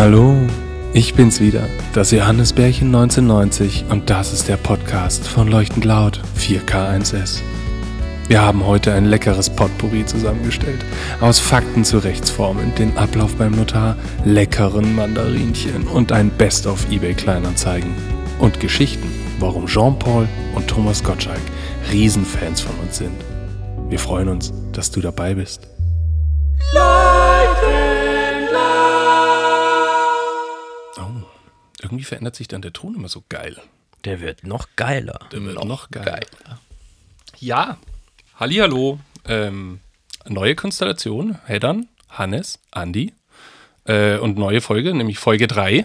Hallo, ich bin's wieder, das Johannesbärchen 1990 und das ist der Podcast von Leuchtend Laut 4K1S. Wir haben heute ein leckeres Potpourri zusammengestellt. Aus Fakten zu Rechtsformen, den Ablauf beim Notar, leckeren Mandarinchen und ein Best-of eBay Kleinanzeigen. Und Geschichten, warum Jean-Paul und Thomas Gottschalk Riesenfans von uns sind. Wir freuen uns, dass du dabei bist. Oh, irgendwie verändert sich dann der Ton immer so geil. Der wird noch geiler. Der wird noch, geiler. Ja, Hallihallo. Ähm, neue Konstellation, Heddern, Hannes, Andi äh, und neue Folge, nämlich Folge 3.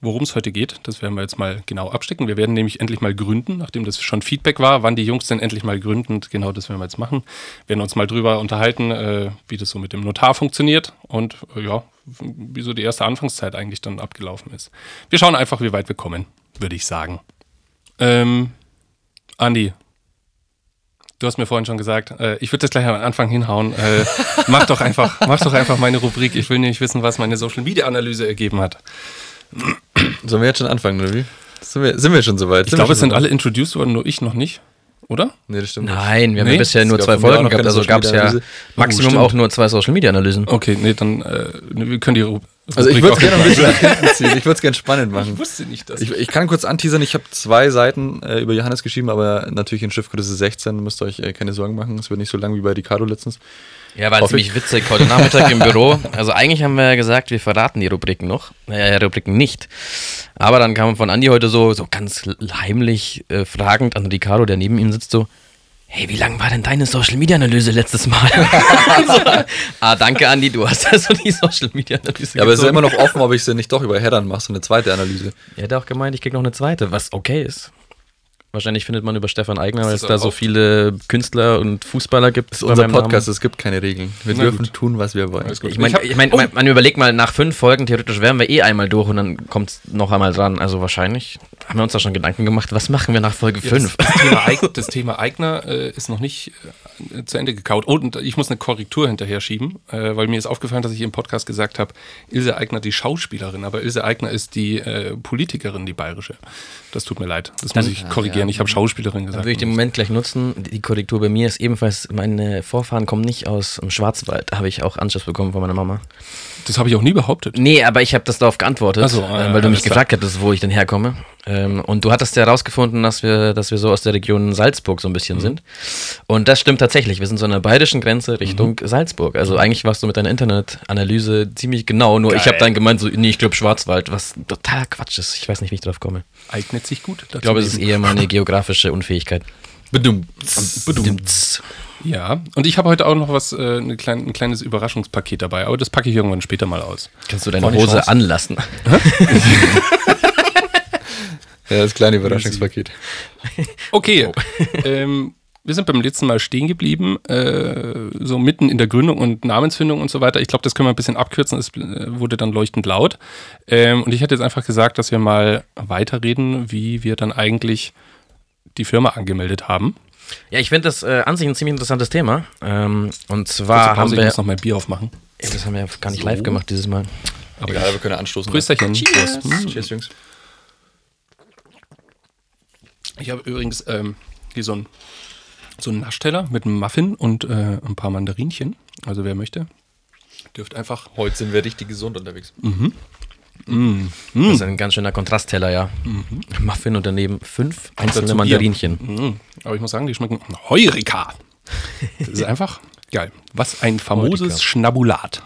Worum es heute geht, das werden wir jetzt mal genau abstecken. Wir werden nämlich endlich mal gründen, nachdem das schon Feedback war, wann die Jungs denn endlich mal gründen. Genau das werden wir jetzt machen. Wir werden uns mal drüber unterhalten, äh, wie das so mit dem Notar funktioniert und äh, ja, wie so die erste Anfangszeit eigentlich dann abgelaufen ist. Wir schauen einfach, wie weit wir kommen, würde ich sagen. Ähm, Andi, Du hast mir vorhin schon gesagt, äh, ich würde das gleich am Anfang hinhauen. Äh, mach doch einfach, mach doch einfach meine Rubrik. Ich will nämlich wissen, was meine Social Media Analyse ergeben hat. Sollen wir jetzt schon anfangen, oder wie? Sind wir, sind wir schon soweit? Ich glaube, es sind alle introduced worden, nur ich noch nicht, oder? Nee, das stimmt nicht. Nein, wir haben Nee? ja bisher nur zwei Folgen gehabt, also gab es ja Analyse. Maximum stimmt. auch nur zwei Social Media Analysen. Okay, nee, dann äh, wir können die Ru Also ich Rubrik würde es gerne ein bisschen nach hinten ziehen. Ich würde es gerne spannend machen. Ich wusste nicht, dass Ich, ich kann kurz anteasern, ich habe zwei Seiten äh, über Johannes geschrieben, aber natürlich in Schriftgröße 16, müsst ihr euch äh, keine Sorgen machen. Es wird nicht so lang wie bei Ricardo letztens. Ja, war ziemlich witzig heute Nachmittag im Büro. Also eigentlich haben wir ja gesagt, wir verraten die Rubriken noch, äh, Rubriken nicht. Aber dann kam von Andi heute so, so ganz heimlich äh, fragend an Ricardo, der neben ihm sitzt, so, hey, wie lang war denn deine Social Media Analyse letztes Mal? so, ah, danke Andi, du hast also die Social Media Analyse Ja, aber es ist ja immer noch offen, ob ich sie nicht doch über Headern mache, so eine zweite Analyse. Er hätte auch gemeint, ich krieg noch eine zweite, was okay ist. Wahrscheinlich findet man über Stefan Eigner, weil es da so viele Künstler und Fußballer gibt. Das ist unser meinem Namen. Podcast, es gibt keine Regeln. Wir Na dürfen gut. tun, was wir wollen. Ich meine, ich mein, oh, man, man überlegt mal, nach fünf Folgen theoretisch wären wir eh einmal durch und dann kommt es noch einmal dran. Also wahrscheinlich haben wir uns da schon Gedanken gemacht, was machen wir nach Folge Ja, fünf? Das, das, Thema Eig das Thema Eigner äh, ist noch nicht äh, zu Ende gekaut. Oh, und ich muss eine Korrektur hinterher schieben, äh, weil mir ist aufgefallen, dass ich im Podcast gesagt habe, Ilse Eigner die Schauspielerin, aber Ilse Eigner ist die äh, Politikerin, die bayerische. Das tut mir leid. Das muss ich korrigieren. Ich habe Schauspielerin gesagt. Dann würde ich den Moment gleich nutzen. Die Korrektur bei mir ist ebenfalls, meine Vorfahren kommen nicht aus dem Schwarzwald. Habe ich auch Anschluss bekommen von meiner Mama. das habe ich auch nie behauptet. Nee, aber ich habe das darauf geantwortet, so, äh, ja, weil du mich gefragt hattest, wo ich denn herkomme. Ähm, und du hattest ja herausgefunden, dass wir, dass wir so aus der Region Salzburg so ein bisschen Mhm. sind. Und das stimmt tatsächlich. Wir sind so an der bayerischen Grenze Richtung Mhm. Salzburg. Also eigentlich warst du mit deiner Internetanalyse ziemlich genau. Nur ich Geil. habe dann gemeint, so, nee, ich glaube Schwarzwald, was totaler Quatsch ist. Ich weiß nicht, wie ich drauf komme. Eignet sich gut. Ich glaube, es ist eher meine geografische Unfähigkeit. Bedummt. Bedummt. Ja, und ich habe heute auch noch was, äh, eine klein, ein kleines Überraschungspaket dabei, aber das packe ich irgendwann später mal aus. Kannst du deine Hose Chance. anlassen? Ja, das kleine Überraschungspaket. Okay, ähm, wir sind beim letzten Mal stehen geblieben, äh, so mitten in der Gründung und Namensfindung und so weiter. Ich glaube, das können wir ein bisschen abkürzen, es äh, wurde dann leuchtend laut. Ähm, und ich hätte jetzt einfach gesagt, dass wir mal weiterreden, wie wir dann eigentlich die Firma angemeldet haben. Ja, ich finde das äh, an sich ein ziemlich interessantes Thema. Ähm, und zwar haben Pause, ich wir. muss noch mein Bier aufmachen. Ja, das haben wir ja gar nicht So. live gemacht dieses Mal. Aber Egal, wir können anstoßen. Grüßerchen. Cheers. Prost. Hm. Cheers, Jungs. Ich habe übrigens ähm, hier so einen so einen Naschteller mit einem Muffin und äh, ein paar Mandarinchen. Also wer möchte, dürft einfach. Heute sind wir richtig gesund unterwegs. Das ist ein ganz schöner Kontrastteller, ja. Muffin und daneben fünf einzelne. Mandarinchen. Mm, aber ich muss sagen, die schmecken Heurika. Das ist einfach geil. Was ein famoses Heurika. Schnabulat.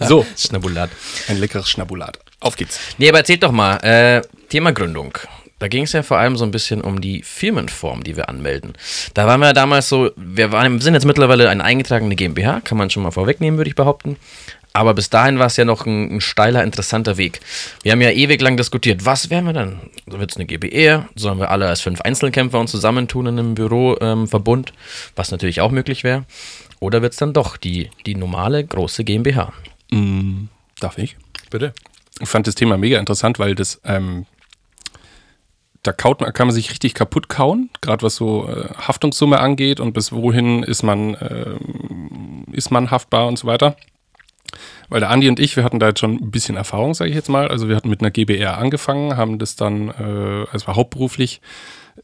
so, Schnabulat. ein leckeres Schnabulat. Auf geht's. Nee, aber erzählt doch mal, äh, Thema Gründung. Da ging es ja vor allem so ein bisschen um die Firmenform, die wir anmelden. Da waren wir damals so, wir waren, sind jetzt mittlerweile eine eingetragene GmbH, kann man schon mal vorwegnehmen, würde ich behaupten. Aber bis dahin war es ja noch ein, ein steiler, interessanter Weg. Wir haben ja ewig lang diskutiert, was wären wir dann? Wird es eine GbR? Sollen wir alle als fünf Einzelkämpfer uns zusammentun in einem Büroverbund? Ähm, was natürlich auch möglich wäre. Oder wird es dann doch die, die normale große GmbH? Darf ich? Bitte. Ich fand das Thema mega interessant, weil das, ähm, da kaut kann man sich richtig kaputt kauen, gerade was so äh, Haftungssumme angeht und bis wohin ist man, ähm, ist man haftbar und so weiter. weil der Andi und ich, wir hatten da jetzt schon ein bisschen Erfahrung, sage ich jetzt mal. Also wir hatten mit einer GBR angefangen, haben das dann, äh, also war hauptberuflich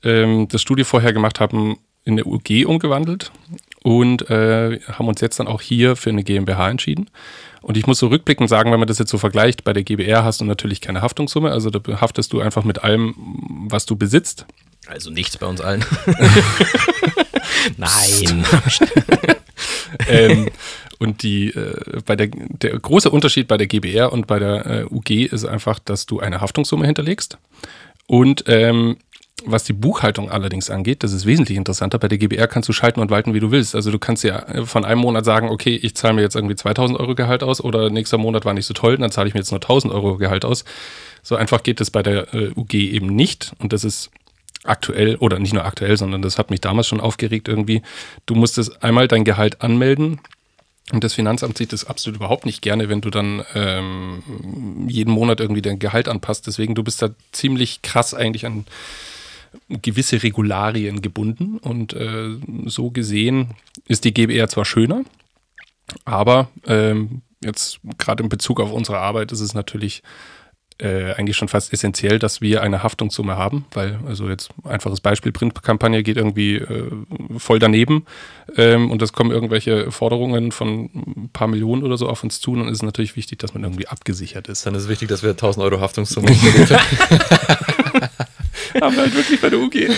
ähm, das Studio vorher gemacht, haben in eine UG umgewandelt und äh, haben uns jetzt dann auch hier für eine GmbH entschieden. Und ich muss so rückblickend sagen, wenn man das jetzt so vergleicht, bei der GBR hast du natürlich keine Haftungssumme, also da haftest du einfach mit allem, was du besitzt. Also nichts bei uns allen. Nein. ähm, und die, äh, bei der, der große Unterschied bei der GBR und bei der äh, UG ist einfach, dass du eine Haftungssumme hinterlegst. Und ähm, was die Buchhaltung allerdings angeht, das ist wesentlich interessanter. Bei der GBR kannst du schalten und walten, wie du willst. Also du kannst ja von einem Monat sagen, okay, ich zahle mir jetzt irgendwie 2000 Euro Gehalt aus oder nächster Monat war nicht so toll, dann zahle ich mir jetzt nur 1000 Euro Gehalt aus. So einfach geht es bei der äh, UG eben nicht. Und das ist aktuell, oder nicht nur aktuell, sondern das hat mich damals schon aufgeregt irgendwie. Du musstest einmal dein Gehalt anmelden. Und das Finanzamt sieht das absolut überhaupt nicht gerne, wenn du dann ähm, jeden Monat irgendwie dein Gehalt anpasst. Deswegen, du bist da ziemlich krass eigentlich an gewisse Regularien gebunden. Und äh, so gesehen ist die GBR zwar schöner, aber ähm, jetzt gerade in Bezug auf unsere Arbeit ist es natürlich äh, eigentlich schon fast essentiell, dass wir eine Haftungssumme haben, weil, also jetzt einfaches Beispiel, Printkampagne geht irgendwie äh, voll daneben ähm, und es kommen irgendwelche Forderungen von ein paar Millionen oder so auf uns zu, dann ist es natürlich wichtig, dass man irgendwie abgesichert ist. Dann ist es wichtig, dass wir 1000 Euro Haftungssumme haben wir halt wirklich bei der UG.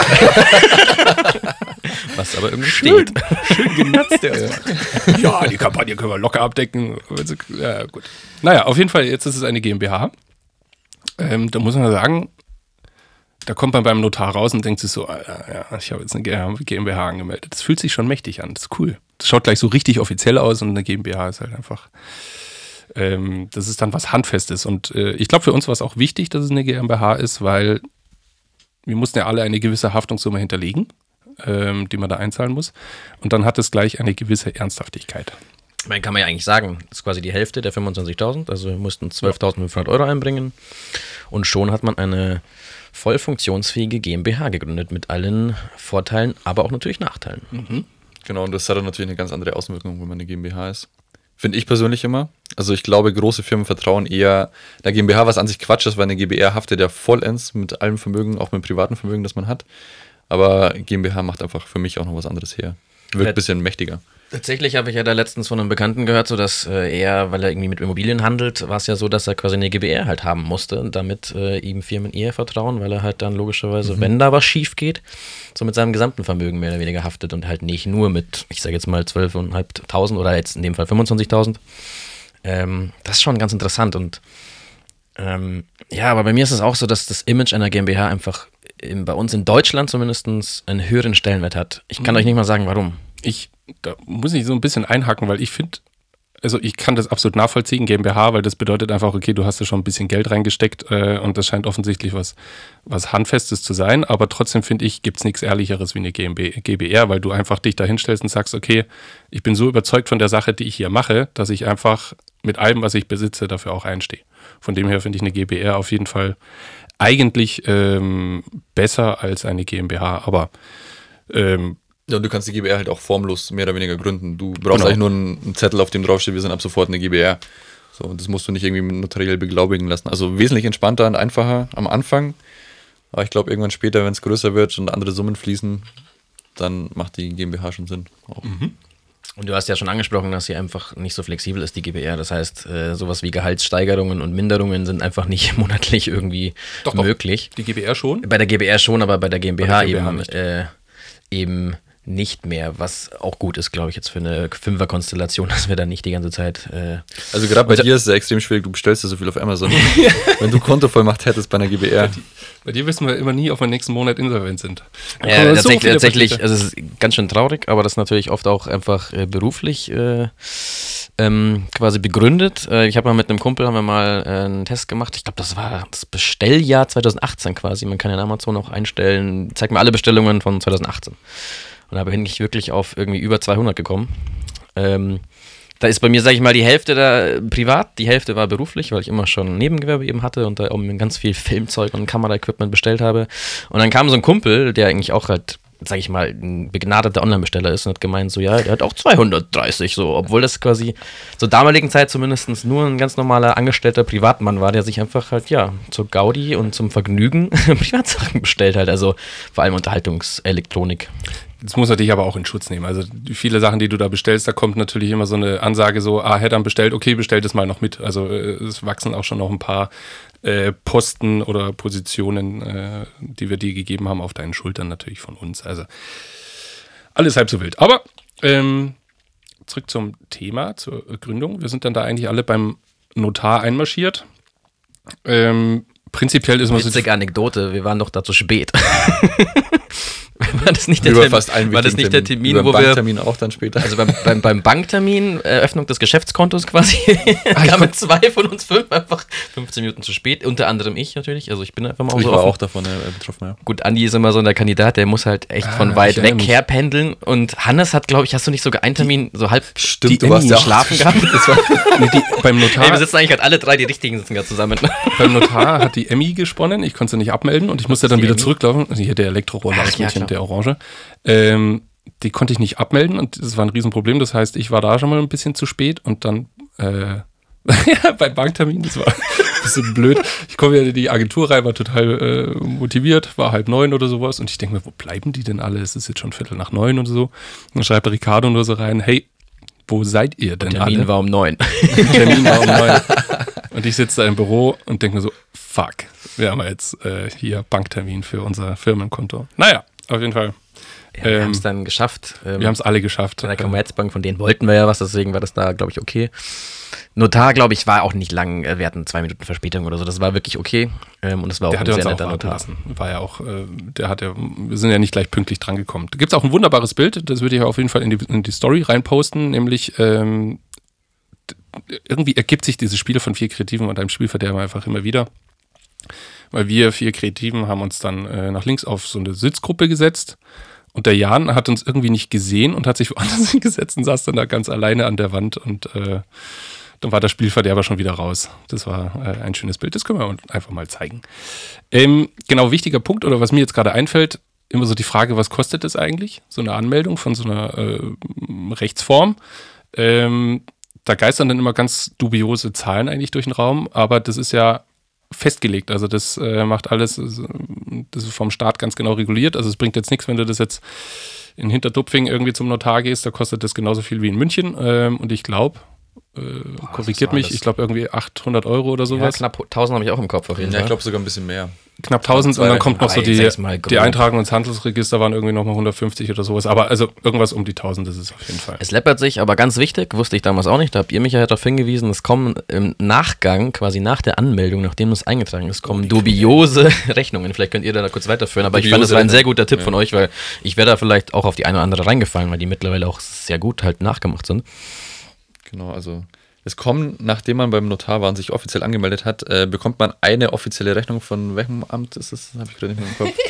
Was aber irgendwie Schön, steht. schön genatzt der. ja, die Kampagne können wir locker abdecken. Ja, gut. Naja, auf jeden Fall, jetzt ist es eine GmbH. Ähm, da muss man sagen, da kommt man beim Notar raus und denkt sich so, ja, ja, ich habe jetzt eine GmbH angemeldet. Das fühlt sich schon mächtig an. Das ist cool. Das schaut gleich so richtig offiziell aus und eine GmbH ist halt einfach, ähm, das ist dann was Handfestes. Und äh, ich glaube, für uns war es auch wichtig, dass es eine GmbH ist, weil wir mussten ja alle eine gewisse Haftungssumme hinterlegen, ähm, die man da einzahlen muss. Und dann hat es gleich eine gewisse Ernsthaftigkeit. Ich meine, kann man ja eigentlich sagen, das ist quasi die Hälfte der 25.000. Also wir mussten 12.500 Euro einbringen. Und schon hat man eine voll funktionsfähige GmbH gegründet mit allen Vorteilen, aber auch natürlich Nachteilen. Mhm. Genau, und das hat dann natürlich eine ganz andere Auswirkung, wenn man eine GmbH ist. Finde ich persönlich immer. Also ich glaube, große Firmen vertrauen eher der GmbH, was an sich Quatsch ist, weil eine GbR haftet ja vollends mit allem Vermögen, auch mit privatem Vermögen, das man hat. Aber GmbH macht einfach für mich auch noch was anderes her. Wirkt ein bisschen mächtiger. Tatsächlich habe ich ja da letztens von einem Bekannten gehört, so dass äh, er, weil er irgendwie mit Immobilien handelt, war es ja so, dass er quasi eine GBR halt haben musste, damit äh, ihm Firmen eher vertrauen, weil er halt dann logischerweise, wenn da was schief geht, so mit seinem gesamten Vermögen mehr oder weniger haftet und halt nicht nur mit, ich sage jetzt mal 12.500 oder jetzt in dem Fall 25.000. Ähm, das ist schon ganz interessant und ähm, ja, aber bei mir ist es auch so, dass das Image einer GmbH einfach in, bei uns in Deutschland zumindest einen höheren Stellenwert hat. Ich kann euch nicht mal sagen, warum. Ich, da muss ich so ein bisschen einhaken, weil ich finde, also ich kann das absolut nachvollziehen, GmbH, weil das bedeutet einfach, okay, du hast da schon ein bisschen Geld reingesteckt äh, und das scheint offensichtlich was, was Handfestes zu sein, aber trotzdem finde ich, gibt es nichts Ehrlicheres wie eine GmbH, GBR, weil du einfach dich da hinstellst und sagst, okay, ich bin so überzeugt von der Sache, die ich hier mache, dass ich einfach mit allem, was ich besitze, dafür auch einstehe. Von dem her finde ich eine GBR auf jeden Fall eigentlich ähm, besser als eine GmbH, aber ähm, Ja, du kannst die GbR halt auch formlos mehr oder weniger gründen. Du brauchst Genau. eigentlich nur einen, Zettel, auf dem draufsteht, wir sind ab sofort eine GbR. So, und das musst du nicht irgendwie notariell beglaubigen lassen. Also wesentlich entspannter und einfacher am Anfang. Aber ich glaube, irgendwann später, wenn es größer wird und andere Summen fließen, dann macht die GmbH schon Sinn. Auch. Und du hast ja schon angesprochen, dass sie einfach nicht so flexibel ist, die GBR. Das heißt, äh, sowas wie Gehaltssteigerungen und Minderungen sind einfach nicht monatlich irgendwie Doch, doch. möglich. die GBR schon. Bei der GBR schon, aber bei der GmbH, Bei der GmbH eben, nicht. äh, eben nicht mehr, was auch gut ist, glaube ich, jetzt für eine Fünfer-Konstellation, dass wir da nicht die ganze Zeit. Äh, Also gerade bei dir ist es ja extrem schwierig, du bestellst ja so viel auf Amazon. wenn du Kontovollmacht hättest bei einer GbR. Bei dir wissen wir immer nie, ob wir nächsten Monat insolvent sind. Ja, kommen so tatsächlich, tatsächlich also es ist ganz schön traurig, aber das ist natürlich oft auch einfach äh, beruflich äh, ähm, quasi begründet. Äh, ich habe mal mit einem Kumpel haben wir mal äh, einen Test gemacht. Ich glaube, das war das Bestelljahr 2018 quasi. Man kann ja in Amazon auch einstellen, zeig mir alle Bestellungen von 2018. Und da bin ich wirklich auf irgendwie über 200 gekommen. Ähm, da ist bei mir, sage ich mal, die Hälfte da privat, die Hälfte war beruflich, weil ich immer schon Nebengewerbe eben hatte und da mir ganz viel Filmzeug und Kameraequipment bestellt habe. Und dann kam so ein Kumpel, der eigentlich auch halt sag ich mal, ein begnadeter Online-Besteller ist und hat gemeint, so, ja, der hat auch 230, so, obwohl das quasi zur damaligen Zeit zumindest nur ein ganz normaler angestellter Privatmann war, der sich einfach halt, ja, zur Gaudi und zum Vergnügen Privatsachen bestellt hat, also vor allem Unterhaltungselektronik. Das muss er dich aber auch in Schutz nehmen. Also viele Sachen, die du da bestellst, da kommt natürlich immer so eine Ansage so, ah, hätte dann bestellt, okay, bestell das mal noch mit. Also äh, es wachsen auch schon noch ein paar äh, Posten oder Positionen, äh, die wir dir gegeben haben, auf deinen Schultern natürlich von uns. Also alles halb so wild. Aber ähm, zurück zum Thema, zur Gründung. Wir sind dann da eigentlich alle beim Notar einmarschiert. Ähm, prinzipiell ist man so. Witzige Anekdote, wir waren doch da zu spät. war das nicht der Termin, fast allen war das nicht der Termin, Über wo wir Banktermin auch dann später. also beim, beim, beim Banktermin, Eröffnung des Geschäftskontos quasi, kamen zwei von uns fünf einfach 15 Minuten zu spät, unter anderem ich natürlich, also ich bin einfach mal ich so war offen. auch davon äh, betroffen, ja. Gut, Andi ist immer so der Kandidat, der muss halt echt Ah, von weit ich weg herpendeln und Hannes hat, glaube ich, hast du nicht sogar einen Termin so halb Stimmt, die du warst ja auch geschlafen gehabt? Nee, die, beim Notar. Ey, wir sitzen eigentlich gerade alle drei, die richtigen sitzen gerade zusammen. Beim Notar hat die Emmy gesponnen, ich konnte sie nicht abmelden und ich musste dann wieder zurücklaufen. Also hier der Elektroroller, Ach, ja, klar. der Orange. Ähm, die konnte ich nicht abmelden und das war ein Riesenproblem. Das heißt, ich war da schon mal ein bisschen zu spät und dann äh, beim Banktermin, das war ein bisschen blöd. Ich komme ja in die Agentur rein, war total äh, motiviert, war halb neun oder sowas und ich denke mir, wo bleiben die denn alle? Es ist jetzt schon Viertel nach neun oder so. Und dann schreibt der Ricardo nur so rein, hey, wo seid ihr denn alle? Termin war um neun. Termin war um neun. Und ich sitze da im Büro und denke mir so, fuck, wir haben jetzt äh, hier Banktermin für unser Firmenkonto. Naja, auf jeden Fall. Ja, wir Ähm, haben es dann geschafft. Ähm, Wir haben es alle geschafft. Von der Commerzbank, von denen wollten wir ja was, deswegen war das da, glaube ich, okay. Notar, glaube ich, war auch nicht lang. äh, Wir hatten zwei Minuten Verspätung oder so. Das war wirklich okay. Ähm, und es war auch Der ein sehr netter Notar. lassen. War ja auch, äh, der hat ja, wir sind ja nicht gleich pünktlich drangekommen. Da gibt es auch ein wunderbares Bild, das würde ich auf jeden Fall in die, in die Story reinposten, nämlich ähm, irgendwie ergibt sich dieses Spiel von vier Kreativen und einem Spielverderber einfach immer wieder. Weil wir vier Kreativen haben uns dann äh, nach links auf so eine Sitzgruppe gesetzt und der Jan hat uns irgendwie nicht gesehen und hat sich woanders hingesetzt und saß dann da ganz alleine an der Wand und äh, dann war der Spielverderber schon wieder raus. Das war äh, ein schönes Bild. Das können wir uns einfach mal zeigen. Ähm, genau, wichtiger Punkt oder was mir jetzt gerade einfällt, immer so die Frage, was kostet das eigentlich? So eine Anmeldung von so einer äh, Rechtsform. Ähm, da geistern dann immer ganz dubiose Zahlen eigentlich durch den Raum, aber das ist ja festgelegt. Also das äh, macht alles, das ist vom Staat ganz genau reguliert. Also es bringt jetzt nichts, wenn du das jetzt in Hinterdupfing irgendwie zum Notar gehst, da kostet das genauso viel wie in München. Ähm, und ich glaube, äh, korrigiert war mich, ich glaube irgendwie 800 Euro oder Ja, sowas. knapp 1000 habe ich auch im Kopf auf jeden Ja, ich Fall. glaube sogar ein bisschen mehr. knapp 1000 und dann kommt noch so die, die grob. Eintragung ins Handelsregister waren irgendwie nochmal 150 oder sowas. Aber also irgendwas um die 1000 ist es auf jeden Fall. Es läppert sich, aber ganz wichtig, wusste ich damals auch nicht, da habt ihr mich ja darauf hingewiesen, es kommen im Nachgang, quasi nach der Anmeldung, nachdem es eingetragen ist, kommen dubiose Rechnungen. Vielleicht könnt ihr da kurz weiterführen, aber ich fand, das Dubiose war ein sehr guter Tipp Ja. von euch, weil ich wäre da vielleicht auch auf die eine oder andere reingefallen, weil die mittlerweile auch sehr gut halt nachgemacht sind. Genau, also es kommen, nachdem man beim Notar war und sich offiziell angemeldet hat, äh, bekommt man eine offizielle Rechnung von welchem Amt ist das? Habe ich gerade nicht mehr im Kopf.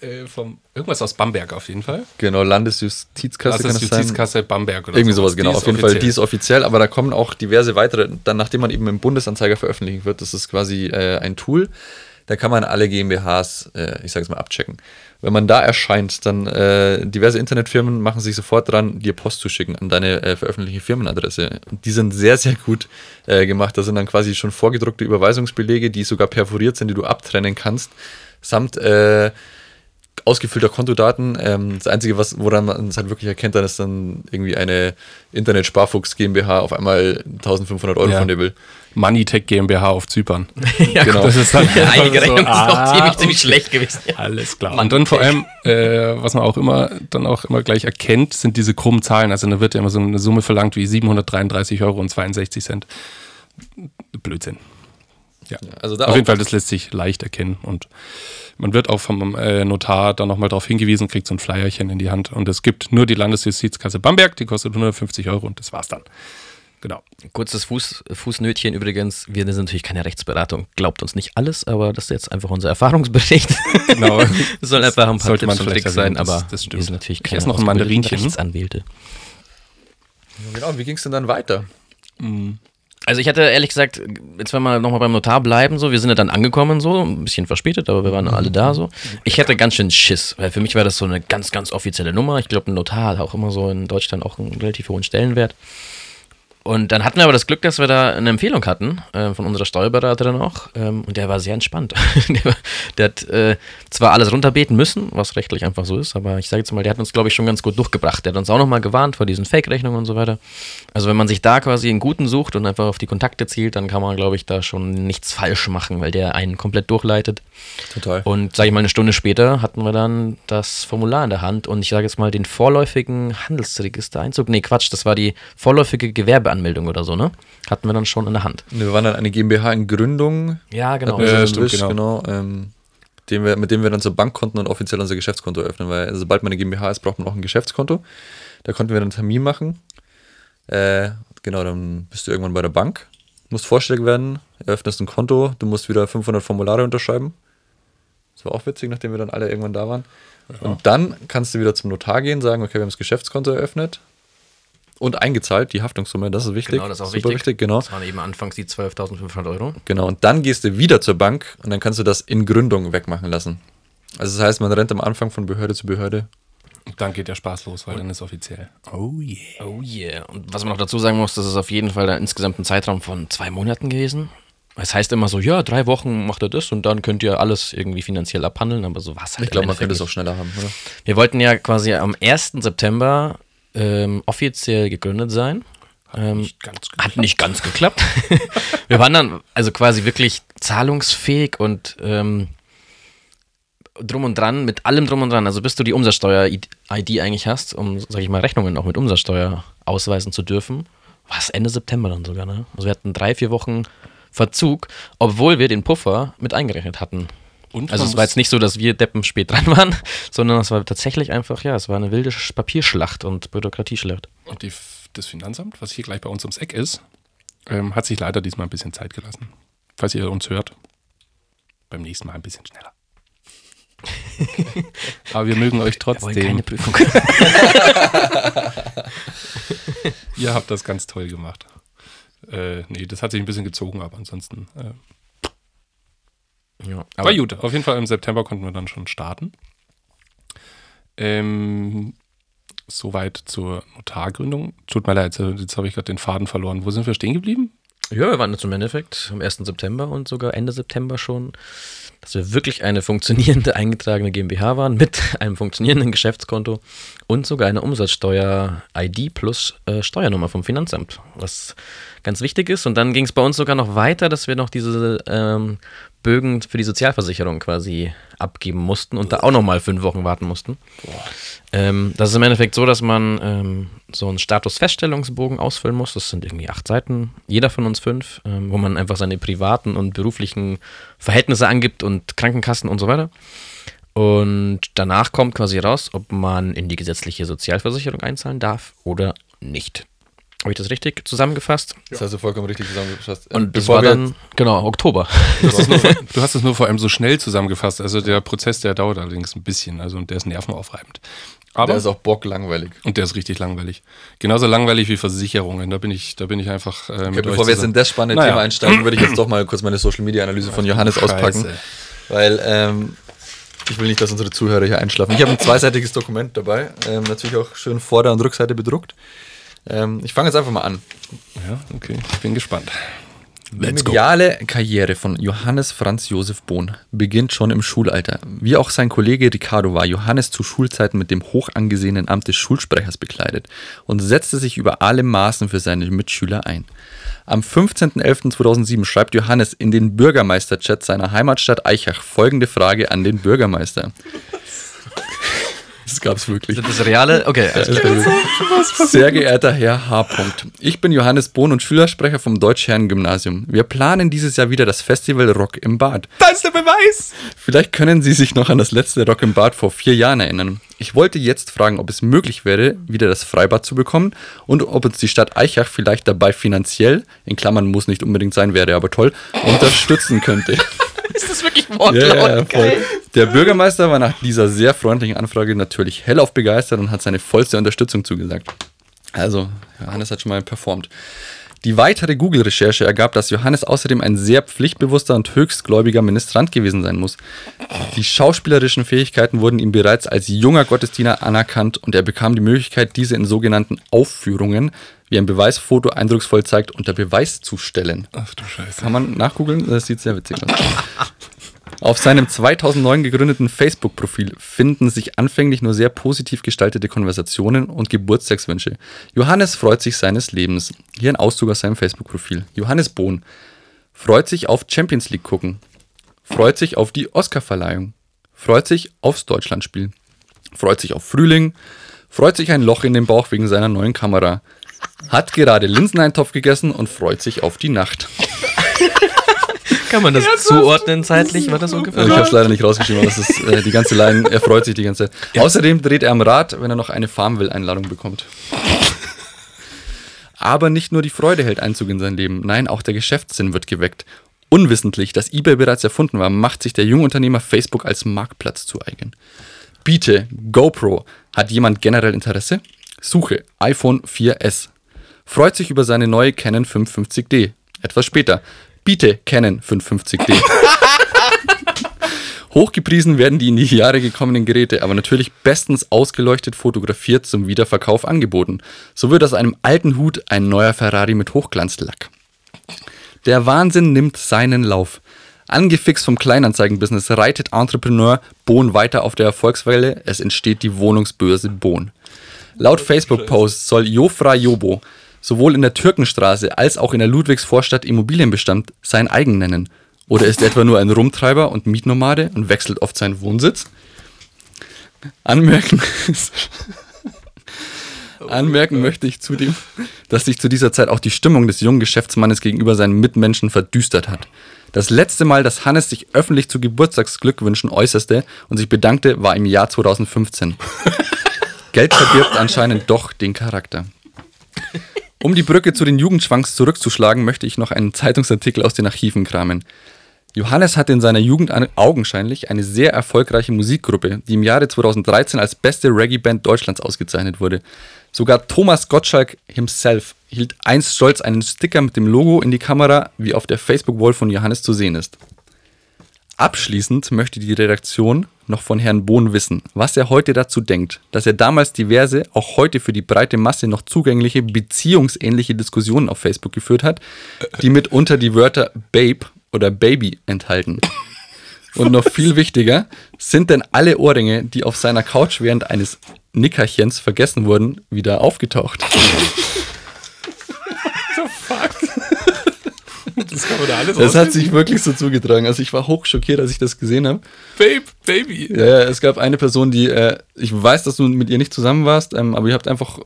Äh, vom, irgendwas aus Bamberg auf jeden Fall. genau, Landesjustizkasse Das ist kann es sein. Justizkasse Bamberg oder Irgendwie sowas, genau. Auf jeden Fall, offiziell. die ist offiziell, aber da kommen auch diverse weitere, dann nachdem man eben im Bundesanzeiger veröffentlichen wird, das ist quasi äh, ein Tool, da kann man alle GmbHs, äh, ich sage es mal, abchecken. Wenn man da erscheint, dann äh, diverse Internetfirmen machen sich sofort dran, dir Post zu schicken an deine äh, veröffentlichte Firmenadresse. Und die sind sehr, sehr gut äh, gemacht. Da sind dann quasi schon vorgedruckte Überweisungsbelege, die sogar perforiert sind, die du abtrennen kannst, samt äh, ausgefüllter Kontodaten. Ähm, das Einzige, was, woran man es halt wirklich erkennt, dann ist dann irgendwie eine Internet-Sparfuchs GmbH auf einmal 1500 Euro Ja. von dir will. Moneytech GmbH auf Zypern. ja, Genau. Das ist dann Ja, einige einfach so, Rechnungen sind auch ah, ziemlich, ziemlich schlecht gewesen. Alles klar. Und dann vor allem, äh, was man auch immer dann auch immer gleich erkennt, sind diese krummen Zahlen. Also da wird ja immer so eine Summe verlangt wie 733 Euro und 62 Cent. Blödsinn. Ja. Also da Auf jeden Fall, das lässt sich leicht erkennen und man wird auch vom äh, Notar dann nochmal darauf hingewiesen, kriegt so ein Flyerchen in die Hand und es gibt nur die Landesjustizkasse Bamberg, die kostet 150 Euro und das war's dann. Genau. Kurzes Fuß, Fußnötchen übrigens, wir sind natürlich keine Rechtsberatung, glaubt uns nicht alles, aber das ist jetzt einfach unser Erfahrungsbericht. Genau. Das soll einfach ein paar Sollte man Tipps und vielleicht Tricks sein, das- aber das stimmt. wir sind natürlich Ich keine esse noch ein Mandarinchen. Rechtsanwälte. Genau, wie ging es denn dann weiter? Also ich hatte ehrlich gesagt, jetzt wenn wir nochmal beim Notar bleiben, so, wir sind ja dann angekommen, so, ein bisschen verspätet, aber wir waren alle da so. Ich hatte ganz schön Schiss, weil für mich war das so eine ganz, ganz offizielle Nummer. Ich glaube, ein Notar hat auch immer so in Deutschland auch einen relativ hohen Stellenwert. Und dann hatten wir aber das Glück, dass wir da eine Empfehlung hatten äh, von unserer Steuerberaterin auch. Ähm, und der war sehr entspannt. der, der, hat äh, zwar alles runterbeten müssen, was rechtlich einfach so ist, aber ich sage jetzt mal, der hat uns, glaube ich, schon ganz gut durchgebracht. Der hat uns auch nochmal gewarnt vor diesen Fake-Rechnungen und so weiter. Also wenn man sich da quasi einen guten sucht und einfach auf die Kontakte zielt, dann kann man, glaube ich, da schon nichts falsch machen, weil der einen komplett durchleitet. Total. Und sage ich mal, eine Stunde später hatten wir dann das Formular in der Hand und ich sage jetzt mal den vorläufigen Handelsregistereinzug. Nee, Quatsch, das war die vorläufige Gewerbeanmeldung oder so, ne? Hatten wir dann schon in der Hand. Wir waren dann eine GmbH in Gründung. Ja, genau. Ja, einen stimmt, Wisch, genau. genau ähm, den wir, mit dem wir dann zur Bank konnten und offiziell unser Geschäftskonto eröffnen, weil sobald man eine GmbH ist, braucht man auch ein Geschäftskonto. Da konnten wir dann einen Termin machen. Äh, genau, dann bist du irgendwann bei der Bank, musst vorstellig werden, eröffnest ein Konto, du musst wieder 500 Formulare unterschreiben. Das war auch witzig, nachdem wir dann alle irgendwann da waren. Und dann kannst du wieder zum Notar gehen, sagen, okay, wir haben das Geschäftskonto eröffnet und eingezahlt, die Haftungssumme, das ist wichtig. Genau, das ist auch Super wichtig. genau. Das waren eben anfangs die 12.500 Euro. Genau, und dann gehst du wieder zur Bank und dann kannst du das in Gründung wegmachen lassen. Also das heißt, man rennt am Anfang von Behörde zu Behörde. Und dann geht der Spaß los, weil dann ist offiziell. Oh yeah. Oh yeah. Und was man noch dazu sagen muss, das ist auf jeden Fall da insgesamt ein Zeitraum von zwei Monaten gewesen. Es heißt immer so, ja, drei Wochen macht er das und dann könnt ihr alles irgendwie finanziell abhandeln, aber so was halt. Ich glaube, man könnte es auch schneller haben, oder? Wir wollten ja quasi am 1. September ähm, offiziell gegründet sein. Ähm, Nicht ganz hat nicht ganz geklappt. wir waren dann also quasi wirklich zahlungsfähig und ähm, drum und dran, mit allem drum und dran. Also bis du die Umsatzsteuer-ID eigentlich hast, um, sag ich mal, Rechnungen auch mit Umsatzsteuer ausweisen zu dürfen, war es Ende September dann sogar. Ne? Also wir hatten drei, vier Wochen Verzug, obwohl wir den Puffer mit eingerechnet hatten. Und Also es war jetzt nicht so, dass wir Deppen spät dran waren, sondern es war tatsächlich einfach, ja, es war eine wilde Sch- Papierschlacht und Bürokratieschlacht. Und die, das Finanzamt, was hier gleich bei uns ums Eck ist, ähm, hat sich leider diesmal ein bisschen Zeit gelassen. Falls ihr uns hört, beim nächsten Mal ein bisschen schneller. Aber wir mögen euch Wir trotzdem. keine Prüfung. Ihr habt das ganz toll gemacht. Äh, nee, das hat sich ein bisschen gezogen, aber ansonsten äh, ja, war aber gut. Auf jeden Fall im September konnten wir dann schon starten. Ähm, soweit zur Notargründung. Tut mir leid, jetzt, jetzt habe ich gerade den Faden verloren. Wo sind wir stehen geblieben? Ja, wir waren jetzt im Endeffekt am 1. September und sogar Ende September schon, dass wir wirklich eine funktionierende eingetragene GmbH waren mit einem funktionierenden Geschäftskonto und sogar eine Umsatzsteuer-ID plus äh, Steuernummer vom Finanzamt, was ganz wichtig ist. Und dann ging es bei uns sogar noch weiter, dass wir noch diese ähm, Bögen für die Sozialversicherung quasi abgeben mussten und da auch nochmal fünf Wochen warten mussten. Ähm, das ist im Endeffekt so, dass man ähm, so einen Statusfeststellungsbogen ausfüllen muss. Das sind irgendwie acht Seiten, jeder von uns fünf, ähm, wo man einfach seine privaten und beruflichen Verhältnisse angibt und Krankenkassen und so weiter. Und danach kommt quasi raus, ob man in die gesetzliche Sozialversicherung einzahlen darf oder nicht. Habe ich das richtig zusammengefasst? Das hast du vollkommen richtig zusammengefasst. Und das Bevor war dann, genau, Oktober. Du hast, es nur, du hast es nur vor allem so schnell zusammengefasst. Also der Prozess, der dauert allerdings ein bisschen. Also und der ist nervenaufreibend. Aber Der ist auch bocklangweilig. und der ist richtig langweilig. Genauso langweilig wie Versicherungen. Da bin ich, da bin ich einfach. Äh, Okay, bevor wir jetzt in das spannende Naja. Thema einsteigen, würde ich jetzt doch mal kurz meine Social Media Analyse von Johannes Scheiße. auspacken. Weil ähm, ich will nicht, dass unsere Zuhörer hier einschlafen. Ich habe ein zweiseitiges Dokument dabei. Ähm, natürlich auch schön Vorder- und Rückseite bedruckt. Ähm, ich fange jetzt einfach mal an. Ja, okay. Ich bin gespannt. Die mediale Karriere von Johannes Franz Josef Bohn beginnt schon im Schulalter. Wie auch sein Kollege Ricardo war Johannes zu Schulzeiten mit dem hoch angesehenen Amt des Schulsprechers bekleidet und setzte sich über alle Maßen für seine Mitschüler ein. Am 15.11.2007 schreibt Johannes in den Bürgermeisterchat seiner Heimatstadt Eichach folgende Frage an den Bürgermeister. Das gab es wirklich. Das reale, okay, klar. Sehr geehrter Herr H. Ich bin Johannes Bohn und Schülersprecher vom Deutsch-Herren-Gymnasium. Wir planen dieses Jahr wieder das Festival Rock im Bad. Da ist der Beweis! Vielleicht können Sie sich noch an das letzte Rock im Bad vor vier Jahren erinnern. Ich wollte jetzt fragen, ob es möglich wäre, wieder das Freibad zu bekommen und ob uns die Stadt Eichach vielleicht dabei finanziell, in Klammern muss nicht unbedingt sein, wäre aber toll, unterstützen könnte. Ist das wirklich Wortlaut? ja, ja. Der Bürgermeister war nach dieser sehr freundlichen Anfrage natürlich hellauf begeistert und hat seine vollste Unterstützung zugesagt. Also, Johannes hat schon mal performt. Die weitere Google-Recherche ergab, dass Johannes außerdem ein sehr pflichtbewusster und höchstgläubiger Ministrant gewesen sein muss. Die schauspielerischen Fähigkeiten wurden ihm bereits als junger Gottesdiener anerkannt und er bekam die Möglichkeit, diese in sogenannten Aufführungen, wie ein Beweisfoto eindrucksvoll zeigt, unter Beweis zu stellen. Ach du Scheiße. Kann man nachgoogeln? Das sieht sehr witzig aus. Auf seinem 2009 gegründeten Facebook-Profil finden sich anfänglich nur sehr positiv gestaltete Konversationen und Geburtstagswünsche. Johannes freut sich seines Lebens. Hier ein Auszug aus seinem Facebook-Profil. Johannes Bohn freut sich auf Champions League gucken. Freut sich auf die Oscar-Verleihung. Freut sich aufs Deutschlandspiel. Freut sich auf Frühling. Freut sich ein Loch in den Bauch wegen seiner neuen Kamera. Hat gerade Linseneintopf gegessen und freut sich auf die Nacht. Kann man das zuordnen zeitlich? War das ungefähr? Also ich habe es leider nicht rausgeschrieben, aber das ist äh, die ganze Line. Er freut sich die ganze Zeit. Außerdem dreht er am Rad, wenn er noch eine Farmville-Einladung bekommt. Aber nicht nur die Freude hält Einzug in sein Leben, nein, auch der Geschäftssinn wird geweckt. Unwissentlich, dass eBay bereits erfunden war, macht sich der Jungunternehmer Facebook als Marktplatz zu eigen. Biete, GoPro, hat jemand generell Interesse? Suche, iPhone 4S. Freut sich über seine neue Canon 550D. Etwas später, biete Canon 550D. Hochgepriesen werden die in die Jahre gekommenen Geräte, aber natürlich bestens ausgeleuchtet fotografiert zum Wiederverkauf angeboten. So wird aus einem alten Hut ein neuer Ferrari mit Hochglanzlack. Der Wahnsinn nimmt seinen Lauf. Angefixt vom Kleinanzeigenbusiness reitet Entrepreneur Bohn weiter auf der Erfolgswelle. Es entsteht die Wohnungsbörse Bohn. Laut Facebook-Post soll Jofra Jobo sowohl in der Türkenstraße als auch in der Ludwigsvorstadt Immobilienbestand sein eigen nennen. Oder ist er etwa nur ein Rumtreiber und Mietnomade und wechselt oft seinen Wohnsitz? Anmerken, Anmerken möchte ich zudem, dass sich zu dieser Zeit auch die Stimmung des jungen Geschäftsmannes gegenüber seinen Mitmenschen verdüstert hat. Das letzte Mal, dass Hannes sich öffentlich zu Geburtstagsglückwünschen äußerte und sich bedankte, war im Jahr 2015. Geld verdirbt anscheinend doch den Charakter. Um die Brücke zu den Jugendschwanks zurückzuschlagen, möchte ich noch einen Zeitungsartikel aus den Archiven kramen. Johannes hatte in seiner Jugend augenscheinlich eine sehr erfolgreiche Musikgruppe, die im Jahre 2013 als beste Reggae-Band Deutschlands ausgezeichnet wurde. Sogar Thomas Gottschalk himself hielt einst stolz einen Sticker mit dem Logo in die Kamera, wie auf der Facebook-Wall von Johannes zu sehen ist. Abschließend möchte die Redaktion noch von Herrn Bohn wissen, was er heute dazu denkt, dass er damals diverse, auch heute für die breite Masse noch zugängliche, beziehungsähnliche Diskussionen auf Facebook geführt hat, die mitunter die Wörter Babe oder Baby enthalten. Und noch viel wichtiger, sind denn alle Ohrringe, die auf seiner Couch während eines Nickerchens vergessen wurden, wieder aufgetaucht? Das kann man da alles Das hat sich wirklich so zugetragen. Also ich war hochschockiert, als ich das gesehen habe. Babe, Baby. Ja, es gab eine Person, die, äh, ich weiß, dass du mit ihr nicht zusammen warst, ähm, aber ihr habt einfach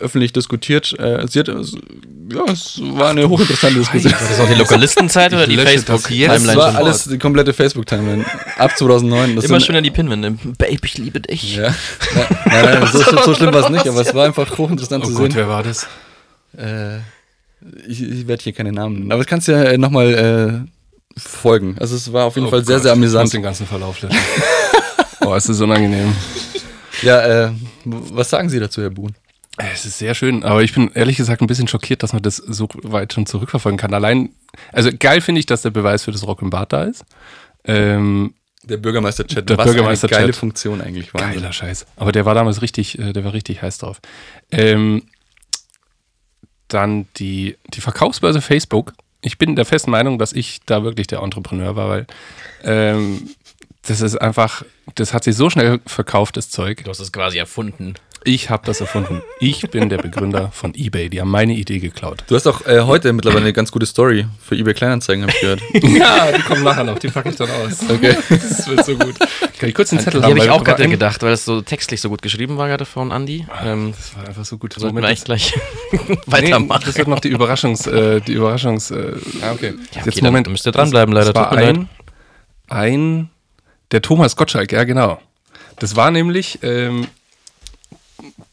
öffentlich diskutiert. Äh, sie hat, äh, ja, es war eine hochinteressante Diskussion. Das ist auch die Lokalistenzeit oder die lösche das Facebook-Timeline? Das war alles die komplette Facebook-Timeline. Ab 2009. Das Immer schön an die Pinwände. Babe, ich liebe dich. Ja. Nein, nein, nein so, so, so schlimm war es nicht, aber es war einfach hochinteressant Oh zu Gott, sehen. wer war das? Äh, ich ich werde hier keine Namen nennen, aber das kannst du ja äh, nochmal äh, folgen. Also es war auf jeden Oh Fall sehr, Gott, sehr Ich muss amüsant. den ganzen Verlauf löschen. oh, es ist unangenehm. Ja, äh, was sagen Sie dazu, Herr Buhn? Es ist sehr schön, aber ich bin ehrlich gesagt ein bisschen schockiert, dass man das so weit schon zurückverfolgen kann. Allein, also geil finde ich, dass der Beweis für das Rock im Bad da ist. Ähm, Der Bürgermeister-Chat. Der was Bürgermeister-Chat. eine geile Funktion eigentlich. Wahnsinn. geiler Scheiß. Aber der war damals richtig, äh, der war richtig heiß drauf. Ähm, dann die, die Verkaufsbörse Facebook. Ich bin der festen Meinung, dass ich da wirklich der Entrepreneur war, weil ähm, das ist einfach, das hat sich so schnell verkauft, das Zeug. Du hast es quasi erfunden. Ich habe das erfunden. Ich bin der Begründer von eBay. Die haben meine Idee geklaut. Du hast auch äh, heute mittlerweile eine ganz gute Story für eBay Kleinanzeigen, habe ich gehört. Ja, die kommen nachher noch. Die packe ich dann aus. Okay. Das wird so gut. Kann ich kurz den Zettel Die habe ich auch gerade gedacht, weil es so textlich so gut geschrieben war gerade von Andy. Ähm, Das war einfach so gut. sollten wir Moment, eigentlich gleich Nee, weitermachen. das wird noch die Überraschungs, äh, die Überraschungs. Äh, Ah, okay. Ja, jetzt okay, dann müsst ihr dranbleiben, das, leider. Das war ein, ein, der Thomas Gottschalk, ja genau. Das war nämlich ähm,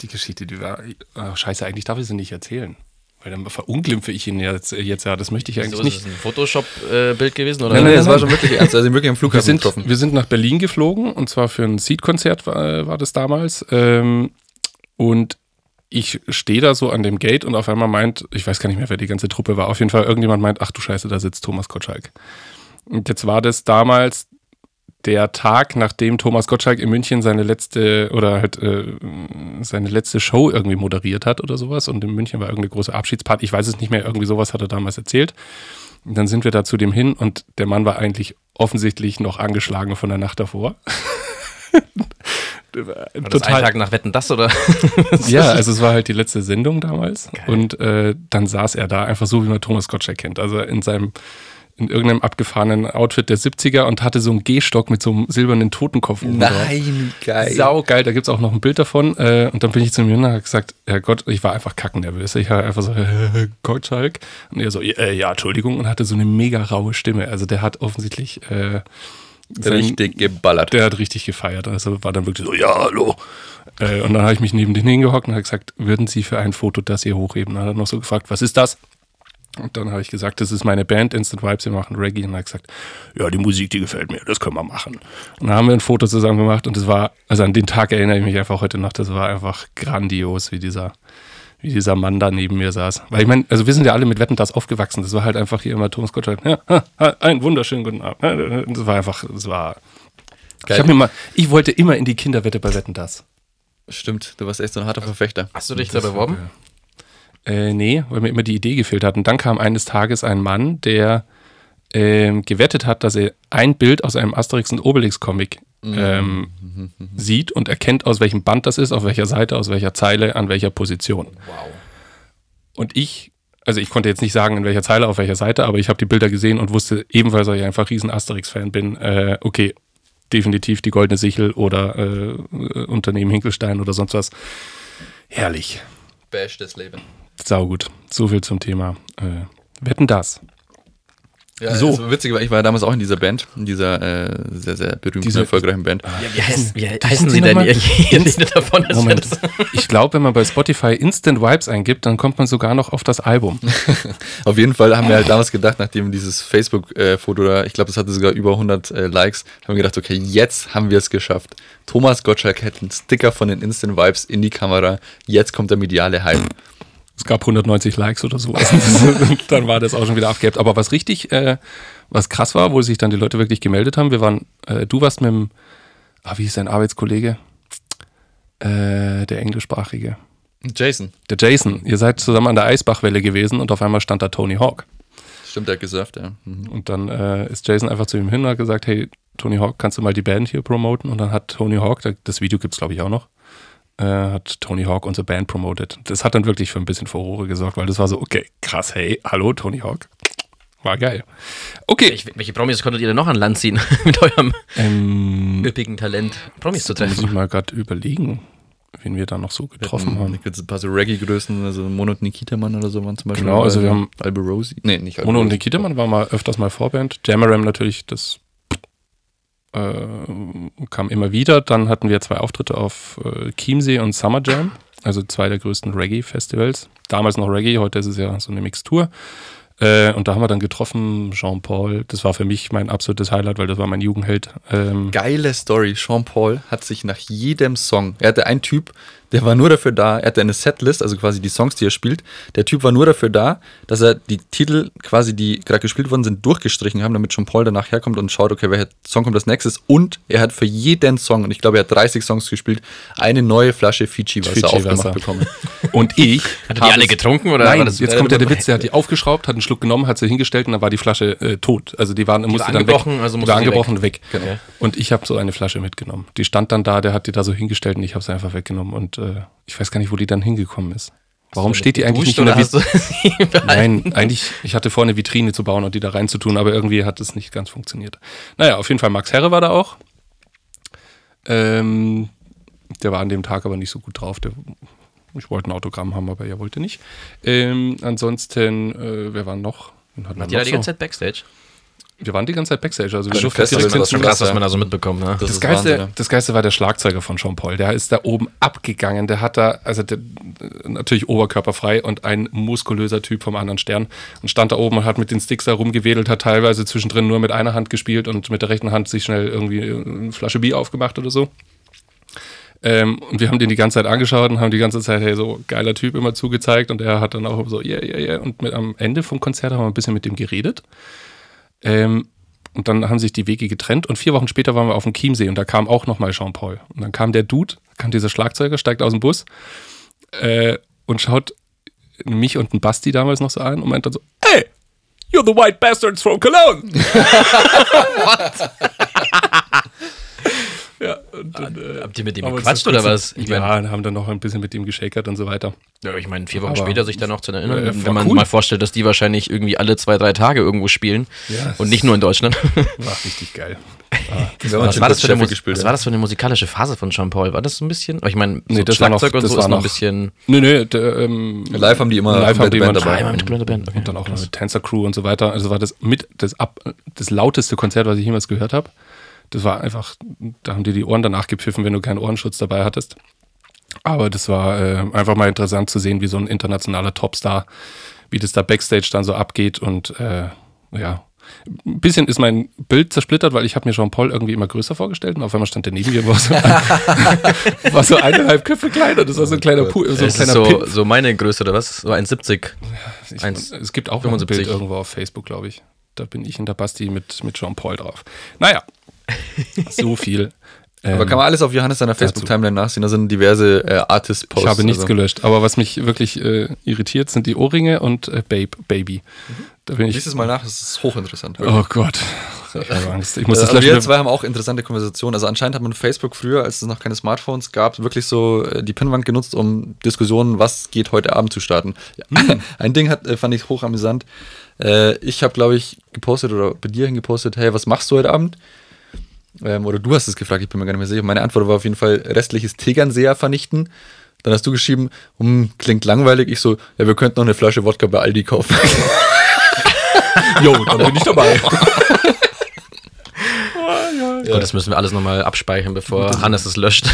die Geschichte, die war, oh, scheiße, eigentlich darf ich sie nicht erzählen. Weil dann verunglimpfe ich ihn jetzt, jetzt ja, das möchte ich eigentlich So, ist nicht. es ein Photoshop-Bild gewesen? Oder? Nein, nein, das war schon wirklich ernst. Also wirklich am Wir Flughafen sind, getroffen. wir sind nach Berlin geflogen und zwar für ein Seed-Konzert war, war das damals. Ähm, und ich stehe da so an dem Gate und auf einmal meint, ich weiß gar nicht mehr, wer die ganze Truppe war, auf jeden Fall irgendjemand meint, ach du Scheiße, da sitzt Thomas Gottschalk. Und jetzt war das damals der Tag, nachdem Thomas Gottschalk in München seine letzte oder halt äh, seine letzte Show irgendwie moderiert hat oder sowas. Und in München war irgendeine große Abschiedsparty. Ich weiß es nicht mehr, irgendwie sowas hat er damals erzählt. Und dann sind wir da zu dem hin und der Mann war eigentlich offensichtlich noch angeschlagen von der Nacht davor. War das ein Tag nach Wetten das oder? ja, also es war halt die letzte Sendung damals Geil. und äh, dann saß er da einfach so, wie man Thomas Gottschalk kennt. Also in seinem in irgendeinem abgefahrenen Outfit der 70er und hatte so einen Gehstock mit so einem silbernen Totenkopf. Nein, geil. Sau geil, da gibt es auch noch ein Bild davon. Äh, und dann bin ich zu ihm und habe gesagt, Herr Gott, ich war einfach kackennervös. Ich war einfach so, äh, Gottschalk. Und er so, äh, ja, Entschuldigung, und hatte so eine mega raue Stimme. Also der hat offensichtlich äh, sein, richtig geballert. Der hat richtig gefeiert. Also war dann wirklich so, ja, hallo. Äh, und dann habe ich mich neben den hingehockt und habe gesagt, würden Sie für ein Foto das hier hochheben? Dann hat er noch so gefragt, was ist das? Und dann habe ich gesagt, das ist meine Band, Instant Vibes, wir machen Reggae. Und er hat gesagt, ja, die Musik, die gefällt mir, das können wir machen. Und dann haben wir ein Foto zusammen gemacht und das war, also an den Tag erinnere ich mich einfach heute noch, das war einfach grandios, wie dieser, wie dieser Mann da neben mir saß. Weil ich meine, also wir sind ja alle mit Wetten das aufgewachsen. Das war halt einfach hier immer Thomas Gottschalk, ja, einen wunderschönen guten Abend. Das war einfach, das war. Geil. Ich, mir mal, ich wollte immer in die Kinderwette bei Wetten das. Stimmt, du warst echt so ein harter Verfechter. Hast du dich da beworben? Äh, nee, weil mir immer die Idee gefehlt hat. Und dann kam eines Tages ein Mann, der äh, gewettet hat, dass er ein Bild aus einem Asterix und Obelix-Comic mhm. ähm, mhm. sieht und erkennt, aus welchem Band das ist, auf welcher Seite, aus welcher Zeile, an welcher Position. Wow. Und ich, also ich konnte jetzt nicht sagen, in welcher Zeile, auf welcher Seite, aber ich habe die Bilder gesehen und wusste ebenfalls, weil ich einfach riesen Asterix-Fan bin, äh, okay, definitiv die Goldene Sichel oder äh, Unternehmen Hinkelstein oder sonst was. Herrlich. Bash das Leben. Saugut. So viel zum Thema. Äh, wetten das. Ja, so. Das witzig, weil ich war damals auch in dieser Band, in dieser äh, sehr, sehr berühmten, Diese, erfolgreichen Band. Ja, wie, heißen, wie heißen sie denn? Jede davon ist Moment. Ich glaube, wenn man bei Spotify Instant Vibes eingibt, dann kommt man sogar noch auf das Album. auf jeden Fall haben wir halt damals gedacht, nachdem dieses Facebook-Foto da, ich glaube, das hatte sogar über 100 äh, Likes, haben wir gedacht, okay, jetzt haben wir es geschafft. Thomas Gottschalk hätte einen Sticker von den Instant Vibes in die Kamera. Jetzt kommt der mediale Hype es gab 190 Likes oder so. dann war das auch schon wieder abgehebt. Aber was richtig, äh, was krass war, wo sich dann die Leute wirklich gemeldet haben, wir waren, äh, du warst mit dem, ah, wie ist dein Arbeitskollege? Äh, der englischsprachige. Jason. Der Jason. Ihr seid zusammen an der Eisbachwelle gewesen und auf einmal stand da Tony Hawk. Stimmt, der hat gesurft, ja. Mhm. Und dann äh, ist Jason einfach zu ihm hin und hat gesagt, hey, Tony Hawk, kannst du mal die Band hier promoten? Und dann hat Tony Hawk, das Video gibt es glaube ich auch noch, äh, hat Tony Hawk unsere Band promotet. Das hat dann wirklich für ein bisschen Furore gesorgt, weil das war so, okay, krass, hey, hallo Tony Hawk. War geil. Okay. Welche, welche Promis konntet ihr denn noch an Land ziehen mit eurem ähm, üppigen Talent, Promis zu treffen? Muss ich mal gerade überlegen, wen wir da noch so getroffen wir haben. Ich ein paar so Reggae-Größen, also Mono und Nikitaman oder so waren zum Beispiel. Genau, also wir haben Alberosi. Nee, nicht Alberosi. Mono und Nikitaman war mal öfters mal Vorband. Jamaram natürlich das äh, kam immer wieder. Dann hatten wir zwei Auftritte auf äh, Chiemsee und Summer Jam, also zwei der größten Reggae-Festivals. Damals noch Reggae, heute ist es ja so eine Mixtur. Äh, und da haben wir dann getroffen, Jean-Paul. Das war für mich mein absolutes Highlight, weil das war mein Jugendheld. Ähm Geile Story. Jean-Paul hat sich nach jedem Song, er hatte einen Typ, der war nur dafür da, er hatte eine Setlist, also quasi die Songs, die er spielt. Der Typ war nur dafür da, dass er die Titel quasi, die gerade gespielt worden sind, durchgestrichen haben, damit schon Paul danach herkommt und schaut, okay, welcher Song kommt als nächstes. Und er hat für jeden Song, und ich glaube, er hat 30 Songs gespielt, eine neue Flasche Fiji-Wasser aufgemacht bekommen. Und ich. Hat er die alle getrunken oder? Nein, jetzt kommt ja der Witz, der hat die aufgeschraubt, hat einen Schluck genommen, hat sie hingestellt und dann war die Flasche äh, tot. Also die waren, die musste war dann weg. Also die war angebrochen weg. weg. Genau. Und ich habe so eine Flasche mitgenommen. Die stand dann da, der hat die da so hingestellt und ich habe sie einfach weggenommen und äh, ich weiß gar nicht, wo die dann hingekommen ist. Warum steht die eigentlich nicht in der Vitrine? Nein, eigentlich, ich hatte vor, eine Vitrine zu bauen und die da reinzutun, aber irgendwie hat es nicht ganz funktioniert. Naja, auf jeden Fall, Max Herre war da auch. Ähm, der war an dem Tag aber nicht so gut drauf. Der, ich wollte ein Autogramm haben, aber er wollte nicht. Ähm, ansonsten, äh, wer war noch? Hat ihr da die ganze Zeit Backstage? Wir waren die ganze Zeit Backstage. Also wir durften direkt das ist schon krass, was man da so mitbekommt. Ne? Das, das, Geiste, Wahnsinn, das Geiste war der Schlagzeuger von Jean Paul. Der ist da oben abgegangen. Der hat da, also der, natürlich oberkörperfrei und ein muskulöser Typ vom anderen Stern. Und stand da oben und hat mit den Sticks da rumgewedelt, hat teilweise zwischendrin nur mit einer Hand gespielt und mit der rechten Hand sich schnell irgendwie eine Flasche Bier aufgemacht oder so. Ähm, und wir haben den die ganze Zeit angeschaut und haben die ganze Zeit, hey, so geiler Typ immer zugezeigt. Und er hat dann auch so, yeah, yeah, yeah. Und mit, am Ende vom Konzert haben wir ein bisschen mit dem geredet. Ähm, und dann haben sich die Wege getrennt. Und vier Wochen später waren wir auf dem Chiemsee und da kam auch nochmal Jean-Paul. Und dann kam der Dude, kam dieser Schlagzeuger, steigt aus dem Bus äh, und schaut mich und einen Basti damals noch so an und meint dann so, hey, you're the white bastards from Cologne. und dann, äh, Habt ihr mit dem gequatscht oder was? Ich ja, mein- haben dann noch ein bisschen mit ihm geschakert und so weiter. Ja, ich meine, vier Wochen Aber- später sich dann noch zu erinnern, Äh, wenn man cool. mal vorstellt, dass die wahrscheinlich irgendwie alle zwei, drei Tage irgendwo spielen Ja, und nicht nur in Deutschland. War richtig geil. Haben Was war, das für eine, Sheffield Mus- gespielt, was ja. war das für eine musikalische Phase von Jean-Paul? War das so ein bisschen? Ich meine, so Nee, das war noch- Schlagzeug und das so war ist noch ein bisschen. Nö, nö, der, ähm, Live haben die immer Live haben die Band immer- dabei. Ah, immer mit Band. Okay. Und dann auch noch mit Tänzer Crew und so weiter. Also war das mit das, ab, das lauteste Konzert, was ich jemals gehört habe. Das war einfach, da haben dir die Ohren danach gepfiffen, wenn du keinen Ohrenschutz dabei hattest. Aber das war äh, einfach mal interessant zu sehen, wie so ein internationaler Topstar, wie das da Backstage dann so abgeht. Und äh, ja, ein bisschen ist mein Bild zersplittert, weil ich habe mir Jean-Paul irgendwie immer größer vorgestellt und auf einmal stand der neben mir, war so, war so eineinhalb Köpfe kleiner. Das war so ein kleiner, Pu so ein kleiner so, so meine Größe oder was? So 1,70. Ich, Eins- es gibt auch noch ein 75. Bild irgendwo auf Facebook, glaube ich. Da bin ich in der Basti mit, mit Jean-Paul drauf. Naja, so viel. Aber Ähm, kann man alles auf Johannes seiner Facebook-Timeline nachsehen? Da sind diverse äh, Artist-Posts. ich habe nichts also. gelöscht, aber was mich wirklich äh, irritiert, sind die Ohrringe und äh, Babe, Baby. Da bin ich. Lies es mal nach, das ist hochinteressant. Oh Gott. Ich habe Angst. Ich muss das also wir zwei haben auch interessante Konversationen. Also anscheinend hat man Facebook früher, als es noch keine Smartphones gab, wirklich so äh, die Pinnwand genutzt, um Diskussionen, was geht heute Abend zu starten. Hm. Ein Ding hat, äh, fand ich hochamüsant. Äh, ich habe, glaube ich, gepostet oder bei dir hingepostet, hey, was machst du heute Abend? Ähm, oder du hast es gefragt, ich bin mir gar nicht mehr sicher. Meine Antwort war auf jeden Fall restliches Tegernseher vernichten. Dann hast du geschrieben, hm, klingt langweilig. Ich so, ja, wir könnten noch eine Flasche Wodka bei Aldi kaufen. Jo, dann bin ich dabei. Gott, das müssen wir alles nochmal abspeichern, bevor Hannes es löscht.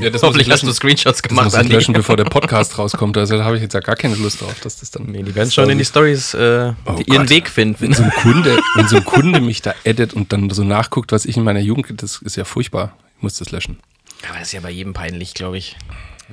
Ja, das Hoffentlich ich hast du. Screenshots Das gemacht, muss ich löschen, bevor der Podcast rauskommt. Also da habe ich jetzt ja gar keine Lust drauf, dass das dann. Nee, die werden schon in die Stories äh, Oh ihren Gott. Weg finden. Wenn so ein Kunde, wenn so ein Kunde mich da edit und dann so nachguckt, was ich in meiner Jugend, das ist ja furchtbar. Ich muss das löschen. Aber das ist ja bei jedem peinlich, glaube ich.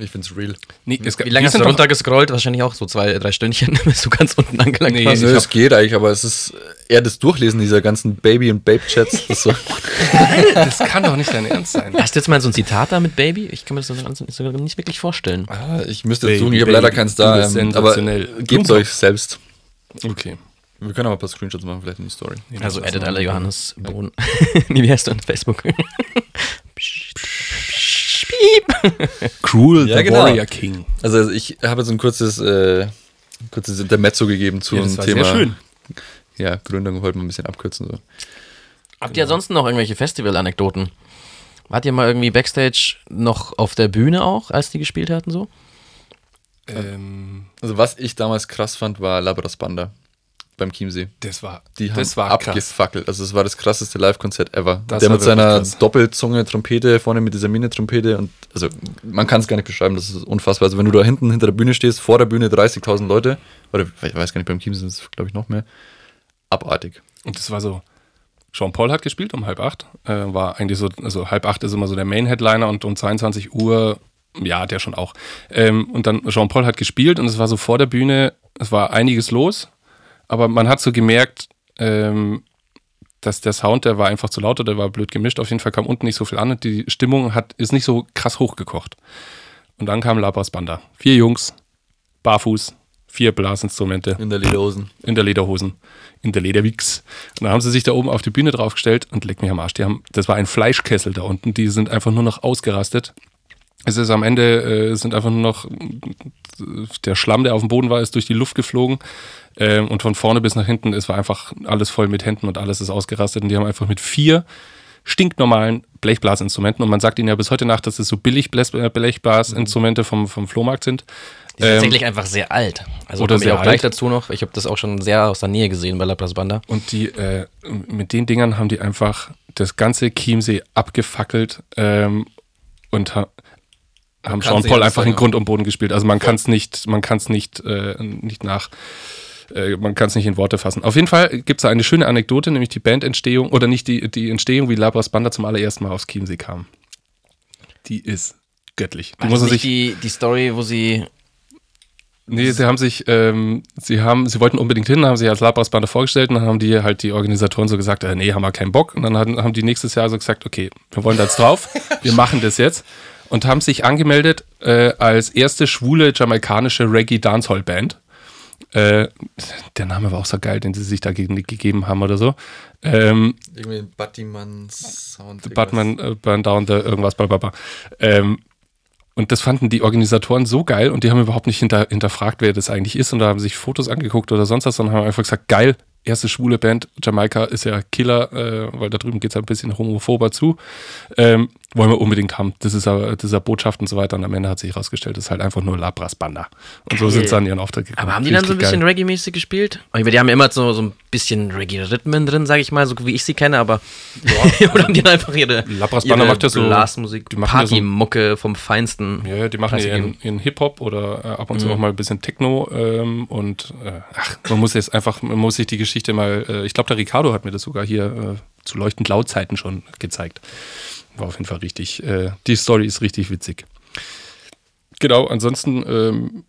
Ich find's real. Nee, es, Wie lange hast du runtergescrollt? Wahrscheinlich auch so zwei, drei Stündchen, bis du ganz unten angelangt Nee, warst. Nö, ich es geht eigentlich, aber es ist eher das Durchlesen dieser ganzen Baby- und Babe-Chats. das so. Das kann doch nicht dein Ernst sein. Hast du jetzt mal so ein Zitat da mit Baby? Ich kann mir das so ganz- so nicht wirklich vorstellen. Ah, Ich müsste jetzt suchen, ich habe leider keins da. Ähm, aber gebt euch selbst. Okay. Wir können aber ein paar Screenshots machen, vielleicht in die Story. Also edit alle Johannes Bohn. nee, wie heißt du on Facebook? Piep. Cruel Ja, the genau. Warrior King. Also ich habe jetzt ein kurzes, äh, kurzes Intermezzo gegeben zu Ja, dem Thema. sehr schön. Ja, Gründung wollten wir ein bisschen abkürzen. So. Habt ihr ansonsten noch irgendwelche Festival-Anekdoten? Wart ihr mal irgendwie Backstage noch auf der Bühne auch, als die gespielt hatten so? Ähm, Also was ich damals krass fand, war Labras Banda beim Chiemsee. das war, Die haben das war krass. abgefackelt. Also es war das krasseste Live-Konzert ever. Das Der mit seiner krass. Doppelzunge Trompete, vorne mit dieser Mine-Trompete und also man kann es gar nicht beschreiben, das ist unfassbar. Also wenn du da hinten hinter der Bühne stehst, vor der Bühne 30.000 Leute, oder ich weiß gar nicht, beim Chiemsee sind es glaube ich noch mehr, abartig. Und das war so, Jean-Paul hat gespielt um halb acht. Äh, war eigentlich so, also halb acht ist immer so der Main-Headliner und um 22 Uhr, ja, der schon auch. Ähm, und dann Jean-Paul hat gespielt und es war so vor der Bühne, es war einiges los, aber man hat so gemerkt, ähm, dass der Sound, der war einfach zu laut oder der war blöd gemischt. Auf jeden Fall kam unten nicht so viel an und die Stimmung hat, ist nicht so krass hochgekocht. Und dann kam Labras Banda. Vier Jungs, barfuß, vier Blasinstrumente In der Lederhosen. in der Lederhosen, in der Lederwix. Und dann haben sie sich da oben auf die Bühne draufgestellt und leck mich am Arsch. Die haben, das war ein Fleischkessel da unten. Die sind einfach nur noch ausgerastet. Es ist am Ende, äh, sind einfach nur noch, der Schlamm, der auf dem Boden war, ist durch die Luft geflogen. Ähm, und von vorne bis nach hinten, es war einfach alles voll mit Händen und alles ist ausgerastet. Und die haben einfach mit vier stinknormalen Blechblasinstrumenten. Und man sagt ihnen ja bis heute nach, dass es so billig äh, Blechblasinstrumente vom, vom Flohmarkt sind. Die sind Ähm, tatsächlich einfach sehr alt. Also oder sehr auch gleich alt. dazu noch. Ich habe das auch schon sehr aus der Nähe gesehen bei La Place Banda. Und die, äh, mit den Dingern haben die einfach das ganze Chiemsee abgefackelt ähm, und ha haben nicht Paul einfach in Grund und Boden gespielt. Also man kann es nicht, man kann es nicht, äh, nicht nach, äh, man kann es nicht in Worte fassen. Auf jeden Fall gibt es da eine schöne Anekdote, nämlich die Bandentstehung, oder nicht die, die Entstehung, wie Labras Banda zum allerersten Mal aufs Chiemsee kam. Die ist göttlich. Die muss sich, die, die Story, wo sie. nee, sie haben sich, ähm, sie haben, sie wollten unbedingt hin, haben sich als Labras-Bande vorgestellt und dann haben die halt die Organisatoren so gesagt, äh, nee, haben wir keinen Bock. Und dann haben, haben die nächstes Jahr so gesagt, okay, wir wollen da jetzt drauf, wir machen das jetzt. Und haben sich angemeldet äh, als erste schwule jamaikanische Reggae-Dancehall-Band. Äh, der Name war auch so geil, den sie sich da ge gegeben haben oder so. Ähm, Irgendwie Batman Sound. Batman, äh, Burn Down, the irgendwas, bla bla bla. Ähm, und das fanden die Organisatoren so geil und die haben überhaupt nicht hinter, hinterfragt, wer das eigentlich ist. Und da haben sich Fotos angeguckt oder sonst was, sondern haben einfach gesagt, geil, erste schwule Band, Jamaika ist ja Killer, äh, weil da drüben geht es ein bisschen homophober zu. Ähm, wollen wir unbedingt haben. Das ist aber dieser Botschaft und so weiter. Und am Ende hat sich herausgestellt, das ist halt einfach nur Labras Banda. Und so sind sie an ihren Auftritt gekommen. Aber haben die dann so ein Richtig bisschen. Reggae-mäßig gespielt? Die haben ja immer so, so ein bisschen Reggae-Rhythmen drin, sage ich mal, so wie ich sie kenne, aber. Oder haben die dann einfach ihre, Labras Banda macht ja so- Blasmusik, die machen ja so- Partymucke vom Feinsten. Ja, die machen ihren, geben. ihren Hip-Hop oder äh, ab und zu Mhm. auch mal ein bisschen Techno ähm, und äh, ach, man muss jetzt einfach, man muss sich die Geschichte mal, äh, ich glaube, der Ricardo hat mir das sogar hier äh, zu leuchtend laut Zeiten schon gezeigt. War auf jeden Fall richtig, äh, die Story ist richtig witzig. Genau, ansonsten, ähm,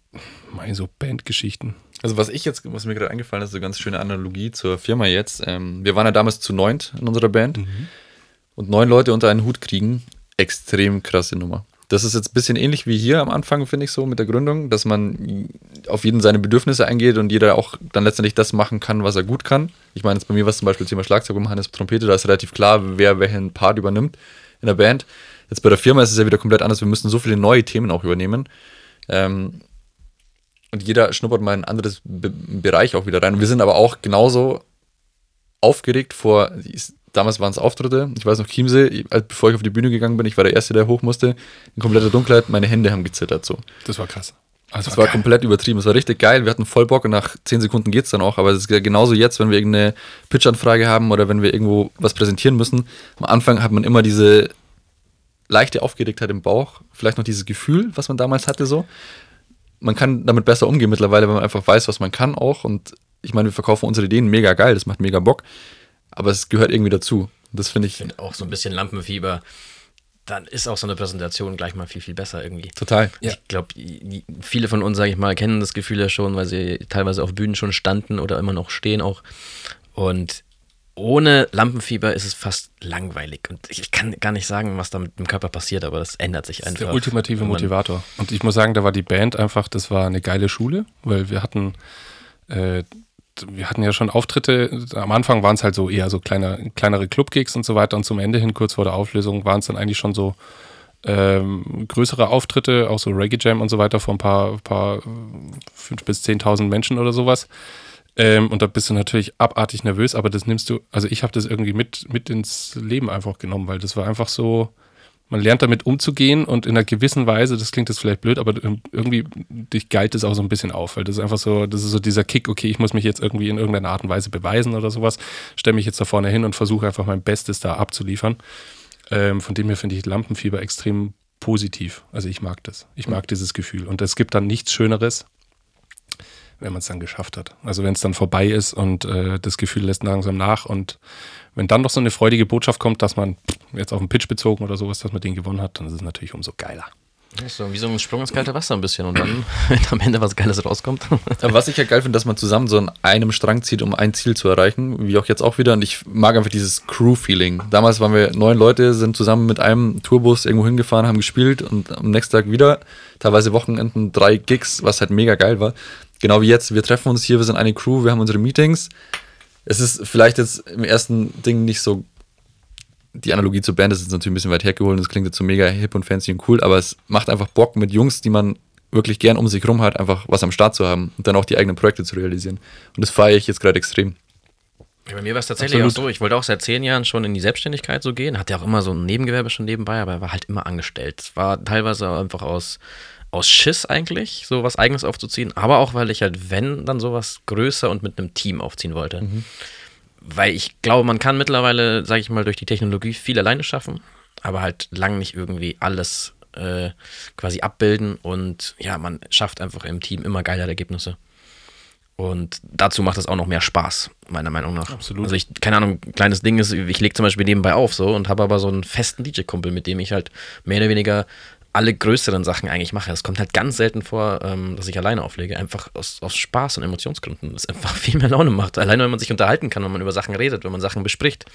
meine so Bandgeschichten. Also was ich jetzt, was mir gerade eingefallen ist, so eine ganz schöne Analogie zur Firma jetzt. Ähm, wir waren ja damals zu neunt in unserer Band und neun Leute unter einen Hut kriegen, extrem krasse Nummer. Das ist jetzt ein bisschen ähnlich wie hier am Anfang, finde ich so, mit der Gründung, dass man auf jeden seine Bedürfnisse eingeht und jeder auch dann letztendlich das machen kann, was er gut kann. Ich meine, jetzt bei mir war es zum Beispiel Thema Schlagzeug und Hannes Trompete, da ist relativ klar, wer welchen Part übernimmt in der Band. Jetzt bei der Firma ist es ja wieder komplett anders. Wir müssen so viele neue Themen auch übernehmen. Ähm, und jeder schnuppert mal in ein anderes Be Bereich auch wieder rein. Und wir sind aber auch genauso aufgeregt vor, damals waren es Auftritte, ich weiß noch, Chiemsee, bevor ich auf die Bühne gegangen bin, ich war der Erste, der hoch musste, in kompletter Dunkelheit, meine Hände haben gezittert so. Das war krass. Also Das war komplett übertrieben, es war richtig geil, wir hatten voll Bock und nach 10 Sekunden geht's dann auch, aber es ist ja genauso jetzt, wenn wir irgendeine Pitch-Anfrage haben oder wenn wir irgendwo was präsentieren müssen, am Anfang hat man immer diese leichte Aufgeregtheit im Bauch, vielleicht noch dieses Gefühl, was man damals hatte so. Man kann damit besser umgehen mittlerweile, wenn man einfach weiß, was man kann auch. Und ich meine, wir verkaufen unsere Ideen. Mega geil, das macht mega Bock, aber es gehört irgendwie dazu. Und Das finde ich finde auch so ein bisschen Lampenfieber. Dann ist auch so eine Präsentation gleich mal viel, viel besser irgendwie. total. Ich glaube, viele von uns, sage ich mal, kennen das Gefühl ja schon, weil sie teilweise auf Bühnen schon standen oder immer noch stehen auch. Und ohne Lampenfieber ist es fast langweilig. Und ich kann gar nicht sagen, was da mit dem Körper passiert, aber das ändert sich Das ist einfach. der ultimative Motivator. Und ich muss sagen, da war die Band einfach, das war eine geile Schule, weil wir hatten, äh, wir hatten ja schon Auftritte, am Anfang waren es halt so eher so kleine, kleinere Clubgigs und so weiter und zum Ende hin, kurz vor der Auflösung, waren es dann eigentlich schon so ähm, größere Auftritte, auch so Reggae Jam und so weiter vor ein paar, paar äh, 5.000 bis 10.000 Menschen oder sowas. Ähm, und da bist du natürlich abartig nervös, aber das nimmst du, also ich habe das irgendwie mit, mit ins Leben einfach genommen, weil das war einfach so, man lernt damit umzugehen und in einer gewissen Weise, das klingt jetzt vielleicht blöd, aber irgendwie dich geilt es auch so ein bisschen auf, weil das ist einfach so, das ist so dieser Kick, okay, ich muss mich jetzt irgendwie in irgendeiner Art und Weise beweisen oder sowas, stelle mich jetzt da vorne hin und versuche einfach mein Bestes da abzuliefern. Ähm, von dem her finde ich Lampenfieber extrem positiv. Also ich mag das. Ich mag dieses Gefühl. Und es gibt dann nichts Schöneres, wenn man es dann geschafft hat. Also wenn es dann vorbei ist und äh, das Gefühl lässt langsam nach und wenn dann noch so eine freudige Botschaft kommt, dass man jetzt auf den Pitch bezogen oder sowas, dass man den gewonnen hat, dann ist es natürlich umso geiler. So wie so ein Sprung ins kalte Wasser ein bisschen und dann, wenn am Ende was Geiles rauskommt. Aber was ich ja geil finde, dass man zusammen so an einem Strang zieht, um ein Ziel zu erreichen, wie auch jetzt auch wieder. Und ich mag einfach dieses Crew-Feeling. Damals waren wir neun Leute, sind zusammen mit einem Tourbus irgendwo hingefahren, haben gespielt und am nächsten Tag wieder, teilweise Wochenenden, drei Gigs, was halt mega geil war. Genau wie jetzt, wir treffen uns hier, wir sind eine Crew, wir haben unsere Meetings. Es ist vielleicht jetzt im ersten Ding nicht so die Analogie zur Band ist jetzt natürlich ein bisschen weit hergeholt, das klingt jetzt so mega hip und fancy und cool, aber es macht einfach Bock mit Jungs, die man wirklich gern um sich rum hat, einfach was am Start zu haben und dann auch die eigenen Projekte zu realisieren. Und das feiere ich jetzt gerade extrem. Ja, bei mir war es tatsächlich Absolut. auch so. Ich wollte auch seit zehn Jahren schon in die Selbstständigkeit so gehen. Hatte auch immer so ein Nebengewerbe schon nebenbei, aber er war halt immer angestellt. Es war teilweise einfach aus, aus Schiss eigentlich, so was Eigenes aufzuziehen. Aber auch, weil ich halt, wenn, dann sowas größer und mit einem Team aufziehen wollte. Weil ich glaube, man kann mittlerweile, sage ich mal, durch die Technologie viel alleine schaffen, aber halt lang nicht irgendwie alles äh, quasi abbilden. Und ja, man schafft einfach im Team immer geilere Ergebnisse. Und dazu macht es auch noch mehr Spaß, meiner Meinung nach. Absolut. Also ich, keine Ahnung, ein kleines Ding ist, ich lege zum Beispiel nebenbei auf so und habe aber so einen festen DJ-Kumpel, mit dem ich halt mehr oder weniger alle größeren Sachen eigentlich mache. Es kommt halt ganz selten vor, ähm, dass ich alleine auflege. Einfach aus, aus Spaß und Emotionsgründen. Das einfach viel mehr Laune macht. Alleine, wenn man sich unterhalten kann, wenn man über Sachen redet, wenn man Sachen bespricht.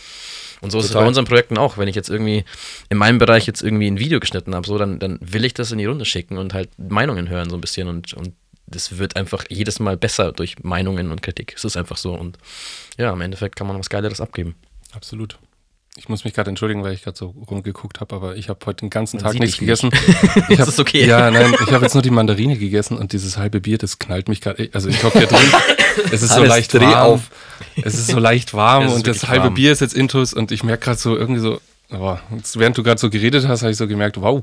Und so ist es Total. bei unseren Projekten auch. Wenn ich jetzt irgendwie in meinem Bereich jetzt irgendwie ein Video geschnitten habe, so, dann, dann will ich das in die Runde schicken und halt Meinungen hören so ein bisschen. Und, und das wird einfach jedes Mal besser durch Meinungen und Kritik. Es ist einfach so. Und ja, im Endeffekt kann man was Geileres abgeben. Absolut. Ich muss mich gerade entschuldigen, weil ich gerade so rumgeguckt habe, aber ich habe heute den ganzen Man Tag nichts dich nicht. gegessen. Ich Das hab, ist okay. Ja, nein, ich habe jetzt nur die Mandarine gegessen und dieses halbe Bier, das knallt mich gerade. Also ich hocke hier drin. Es ist so Hannes, leicht warm. auf. Es ist so leicht warm und das halbe warm. Bier ist jetzt intus und ich merke gerade so irgendwie so, jetzt, während du gerade so geredet hast, habe ich so gemerkt, wow,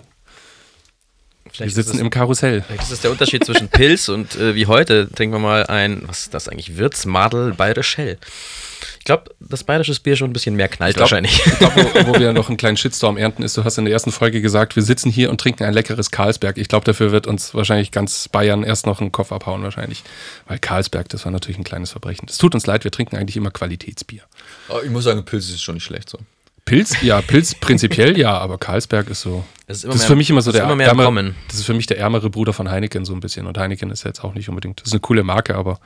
wir Vielleicht sitzen ist es, im Karussell. Vielleicht ist das der Unterschied zwischen Pilz und äh, wie heute trinken wir mal ein, was ist das eigentlich? Wirtsmadel Bayerisch Hell. Ich glaube, das bayerische Bier schon ein bisschen mehr knallt glaub- wahrscheinlich. Ich glaube, wo, wo wir noch einen kleinen Shitstorm ernten, ist, du hast in der ersten Folge gesagt, wir sitzen hier und trinken ein leckeres Karlsberg. Ich glaube, dafür wird uns wahrscheinlich ganz Bayern erst noch einen Kopf abhauen, wahrscheinlich. Weil Karlsberg, das war natürlich ein kleines Verbrechen. Es tut uns leid, wir trinken eigentlich immer Qualitätsbier. Aber ich muss sagen, Pilz ist schon nicht schlecht so. Pilz, ja, Pilz prinzipiell ja, aber Karlsberg ist so. Das ist, Das ist für mich immer so der immer mehr Kommen. Das ist für mich der ärmere Bruder von Heineken so ein bisschen. Und Heineken ist jetzt auch nicht unbedingt. Das ist eine coole Marke, aber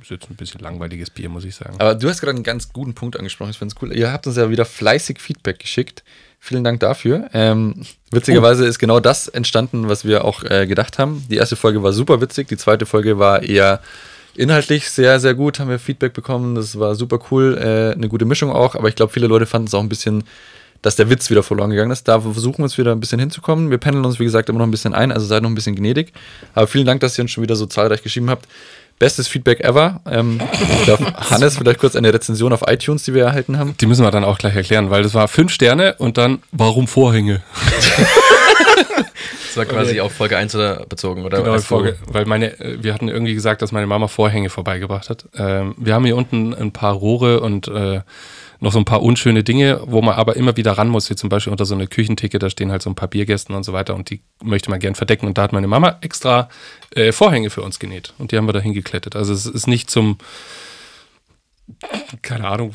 ist jetzt ein bisschen langweiliges Bier, muss ich sagen. Aber du hast gerade einen ganz guten Punkt angesprochen. Ich finde es cool. Ihr habt uns ja wieder fleißig Feedback geschickt. Vielen Dank dafür. Ähm, witzigerweise ist genau das entstanden, was wir auch äh, gedacht haben. Die erste Folge war super witzig. Die zweite Folge war eher inhaltlich sehr, sehr gut. Haben wir Feedback bekommen. Das war super cool. Äh, eine gute Mischung auch. Aber ich glaube, viele Leute fanden es auch ein bisschen, dass der Witz wieder verloren gegangen ist. Da versuchen wir uns wieder ein bisschen hinzukommen. Wir pendeln uns, wie gesagt, immer noch ein bisschen ein. Also seid noch ein bisschen gnädig. Aber vielen Dank, dass ihr uns schon wieder so zahlreich geschrieben habt. Bestes Feedback ever. Ähm, Hannes vielleicht kurz eine Rezension auf iTunes, die wir erhalten haben. Die müssen wir dann auch gleich erklären, weil das war fünf Sterne und dann, warum Vorhänge? Das war quasi auf Folge 1 oder bezogen, oder? Genau, Folge, weil meine, äh, wir hatten irgendwie gesagt, dass meine Mama Vorhänge vorbeigebracht hat. Ähm, wir haben hier unten ein paar Rohre und äh, noch so ein paar unschöne Dinge, wo man aber immer wieder ran muss, wie zum Beispiel unter so eine Küchentheke, da stehen halt so ein paar Biergästen und so weiter und die möchte man gern verdecken. Und da hat meine Mama extra äh, Vorhänge für uns genäht und die haben wir da hingeklettet. Also es ist nicht zum, keine Ahnung,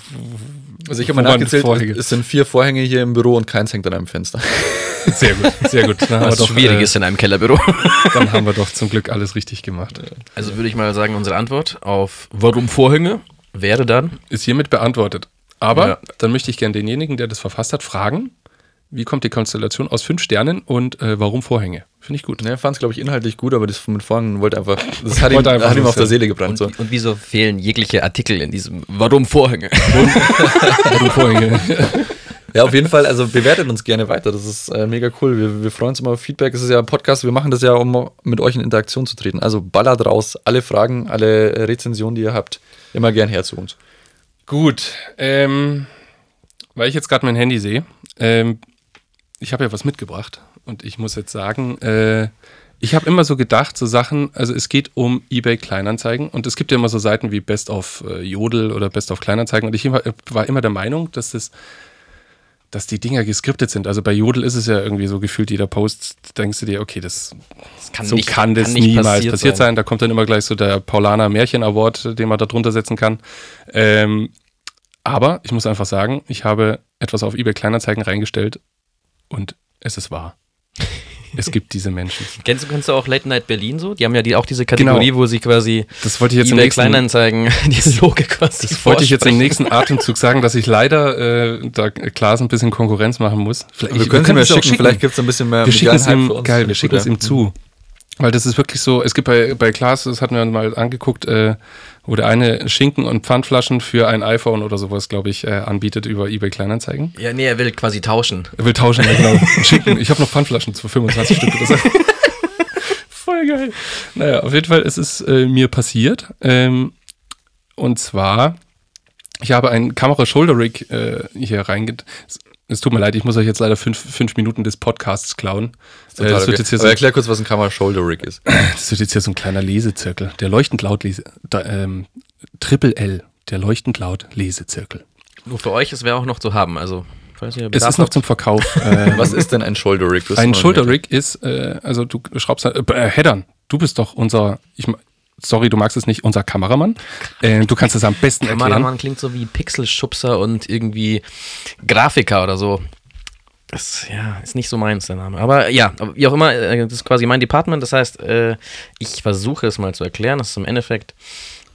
Also ich habe mal nachgezählt, Vorhänge? es sind vier Vorhänge hier im Büro und keins hängt an einem Fenster. sehr gut, sehr gut. Dann haben, wir Was doch, schwierig äh, ist in einem Kellerbüro. dann haben wir doch zum Glück alles richtig gemacht. Also würde ich mal sagen, unsere Antwort auf Warum Vorhänge wäre dann, ist hiermit beantwortet. Aber Ja. dann möchte ich gerne denjenigen, der das verfasst hat, fragen, wie kommt die Konstellation aus fünf Sternen und äh, warum Vorhänge? Finde ich gut. Ne, fand es, glaube ich, inhaltlich gut, aber das mit Vorhängen wollte einfach, das hat ihm, einfach hat ihm auf der. Seele gebrannt. und, So. und wieso fehlen jegliche Artikel in diesem Warum Vorhänge? Warum Vorhänge? Ja, auf jeden Fall, also bewertet uns gerne weiter, das ist äh, mega cool. Wir, wir freuen uns immer auf Feedback. Es ist ja ein Podcast, wir machen das ja, um mit euch in Interaktion zu treten. Also ballert raus, alle Fragen, alle äh, Rezensionen, die ihr habt, immer gern her zu uns. gut, ähm, weil ich jetzt gerade mein Handy sehe, ähm, ich habe ja was mitgebracht und ich muss jetzt sagen, äh, ich habe immer so gedacht, so Sachen, also es geht um eBay Kleinanzeigen und es gibt ja immer so Seiten wie Best of äh, Jodel oder Best of Kleinanzeigen und ich immer, war immer der Meinung, dass das dass die Dinger geskriptet sind. Also bei Jodel ist es ja irgendwie so gefühlt, jeder Post, denkst du dir, okay, das, Das kann so kann das nicht niemals passiert, sein. Da kommt dann immer gleich so der Paulaner Märchen Award, den man da drunter setzen kann. Ähm, aber ich muss einfach sagen, ich habe etwas auf eBay Kleinanzeigen reingestellt und es ist wahr. Es gibt diese Menschen. Kennst du, kennst du auch Late Night Berlin so? Die haben ja die, auch diese Kategorie, Genau. wo sie quasi Das wollte ich jetzt im nächsten, Kleinanzeigen die Loge quasi das wollte ich jetzt im nächsten Atemzug sagen, dass ich leider äh, da Klaas ein bisschen Konkurrenz machen muss. Vielleicht, Wir können mir es auch schicken, vielleicht gibt es ein bisschen mehr wir schicken es ihm, Hype für uns. geil, wir schicken es ihm zu. Weil das ist wirklich so, es gibt bei, bei Klaas, das hatten wir mal angeguckt, äh, wo der eine Schinken und Pfandflaschen für ein iPhone oder sowas, glaube ich, äh, anbietet über eBay Kleinanzeigen. Ja, nee, er will quasi tauschen. Er will tauschen, ja, genau. Schinken. Ich habe noch Pfandflaschen für 25 Stück oder so. Voll geil. Naja, auf jeden Fall ist es äh, mir passiert. Ähm, und zwar, ich habe ein Kamera-Shoulder-Rig äh, hier reinge... Es, tut mir leid, ich muss euch jetzt leider fünf, fünf Minuten des Podcasts klauen. Äh, Total das, wird okay. jetzt hier so, Aber erklär kurz, was ein Kamera Shoulder Rig ist. das wird jetzt hier so ein kleiner Lesezirkel. Der leuchtend laut Lese... Da, ähm, Triple L. Der leuchtend laut Lesezirkel. Nur für euch, es wäre auch noch zu haben. Also, falls ihr Es ist noch zum Verkauf. äh, Was ist denn ein Shoulder Rig? Das Ein Shoulder Rig ist, äh, also du schraubst, äh, äh, Heddern, du bist doch unser, ich, sorry, du magst es nicht, unser Kameramann. Äh, du kannst es am besten erklären. Kameramann klingt so wie Pixelschubser und irgendwie Grafiker oder so. ist, ja, ist nicht so meins, der Name. Aber ja, wie auch immer, äh, das ist quasi mein Department. Das heißt, äh, ich versuche es mal zu erklären. Das ist im Endeffekt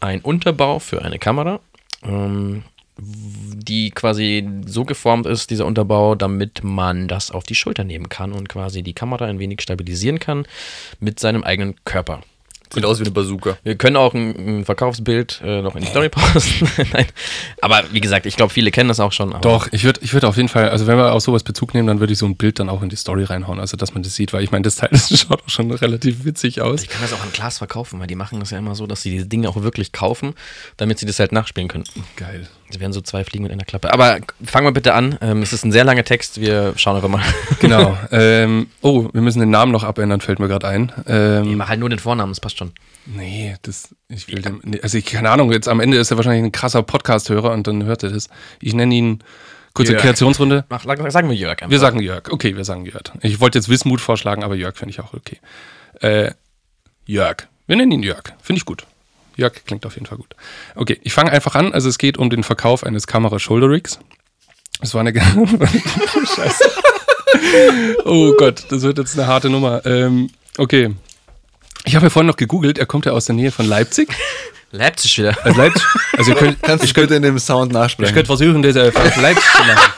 ein Unterbau für eine Kamera, ähm, die quasi so geformt ist, dieser Unterbau, damit man das auf die Schulter nehmen kann und quasi die Kamera ein wenig stabilisieren kann mit seinem eigenen Körper. Sieht aus wie eine Bazooka. Wir können auch ein, ein Verkaufsbild äh, noch in die Story posten. Nein. Aber wie gesagt, ich glaube, viele kennen das auch schon. Doch, ich würde ich würd auf jeden Fall, also wenn wir auf sowas Bezug nehmen, dann würde ich so ein Bild dann auch in die Story reinhauen, also dass man das sieht, weil ich meine, das Teil das schaut auch schon relativ witzig aus. Ich kann das auch an Glas verkaufen, weil die machen das ja immer so, dass sie diese Dinge auch wirklich kaufen, damit sie das halt nachspielen können. Geil. Das wären so zwei Fliegen mit einer Klappe. Aber fangen wir bitte an. Ähm, es ist ein sehr langer Text. Wir schauen einfach mal. Genau. ähm, oh, wir müssen den Namen noch abändern, fällt mir gerade ein. Ähm, Mach halt nur den Vornamen, das passt schon. nee, das, ich will dem, nee, also ich, keine Ahnung, jetzt am Ende ist er wahrscheinlich ein krasser Podcast-Hörer und dann hört er das. Ich nenne ihn, kurze Jörg. Kreationsrunde. Mach, sag- sagen wir Jörg einfach. Wir sagen Jörg. Okay, wir sagen Jörg. Ich wollte jetzt Wismut vorschlagen, aber Jörg finde ich auch okay. Äh, Jörg. Wir nennen ihn Jörg. Finde ich gut. Jörg klingt auf jeden Fall gut. Okay, ich fange einfach an. Also es geht um den Verkauf eines Kamera Shoulder Rigs. Es war eine Scheiße. oh Gott, das wird jetzt eine harte Nummer. Ähm, okay. Ich habe ja vorhin noch gegoogelt, er kommt ja aus der Nähe von Leipzig. Leipzig wieder. Also Leipzig. Also ihr könnt, Kannst du bitte in dem Sound ich nachsprechen? könnte versuchen, das auf Leipzig zu machen.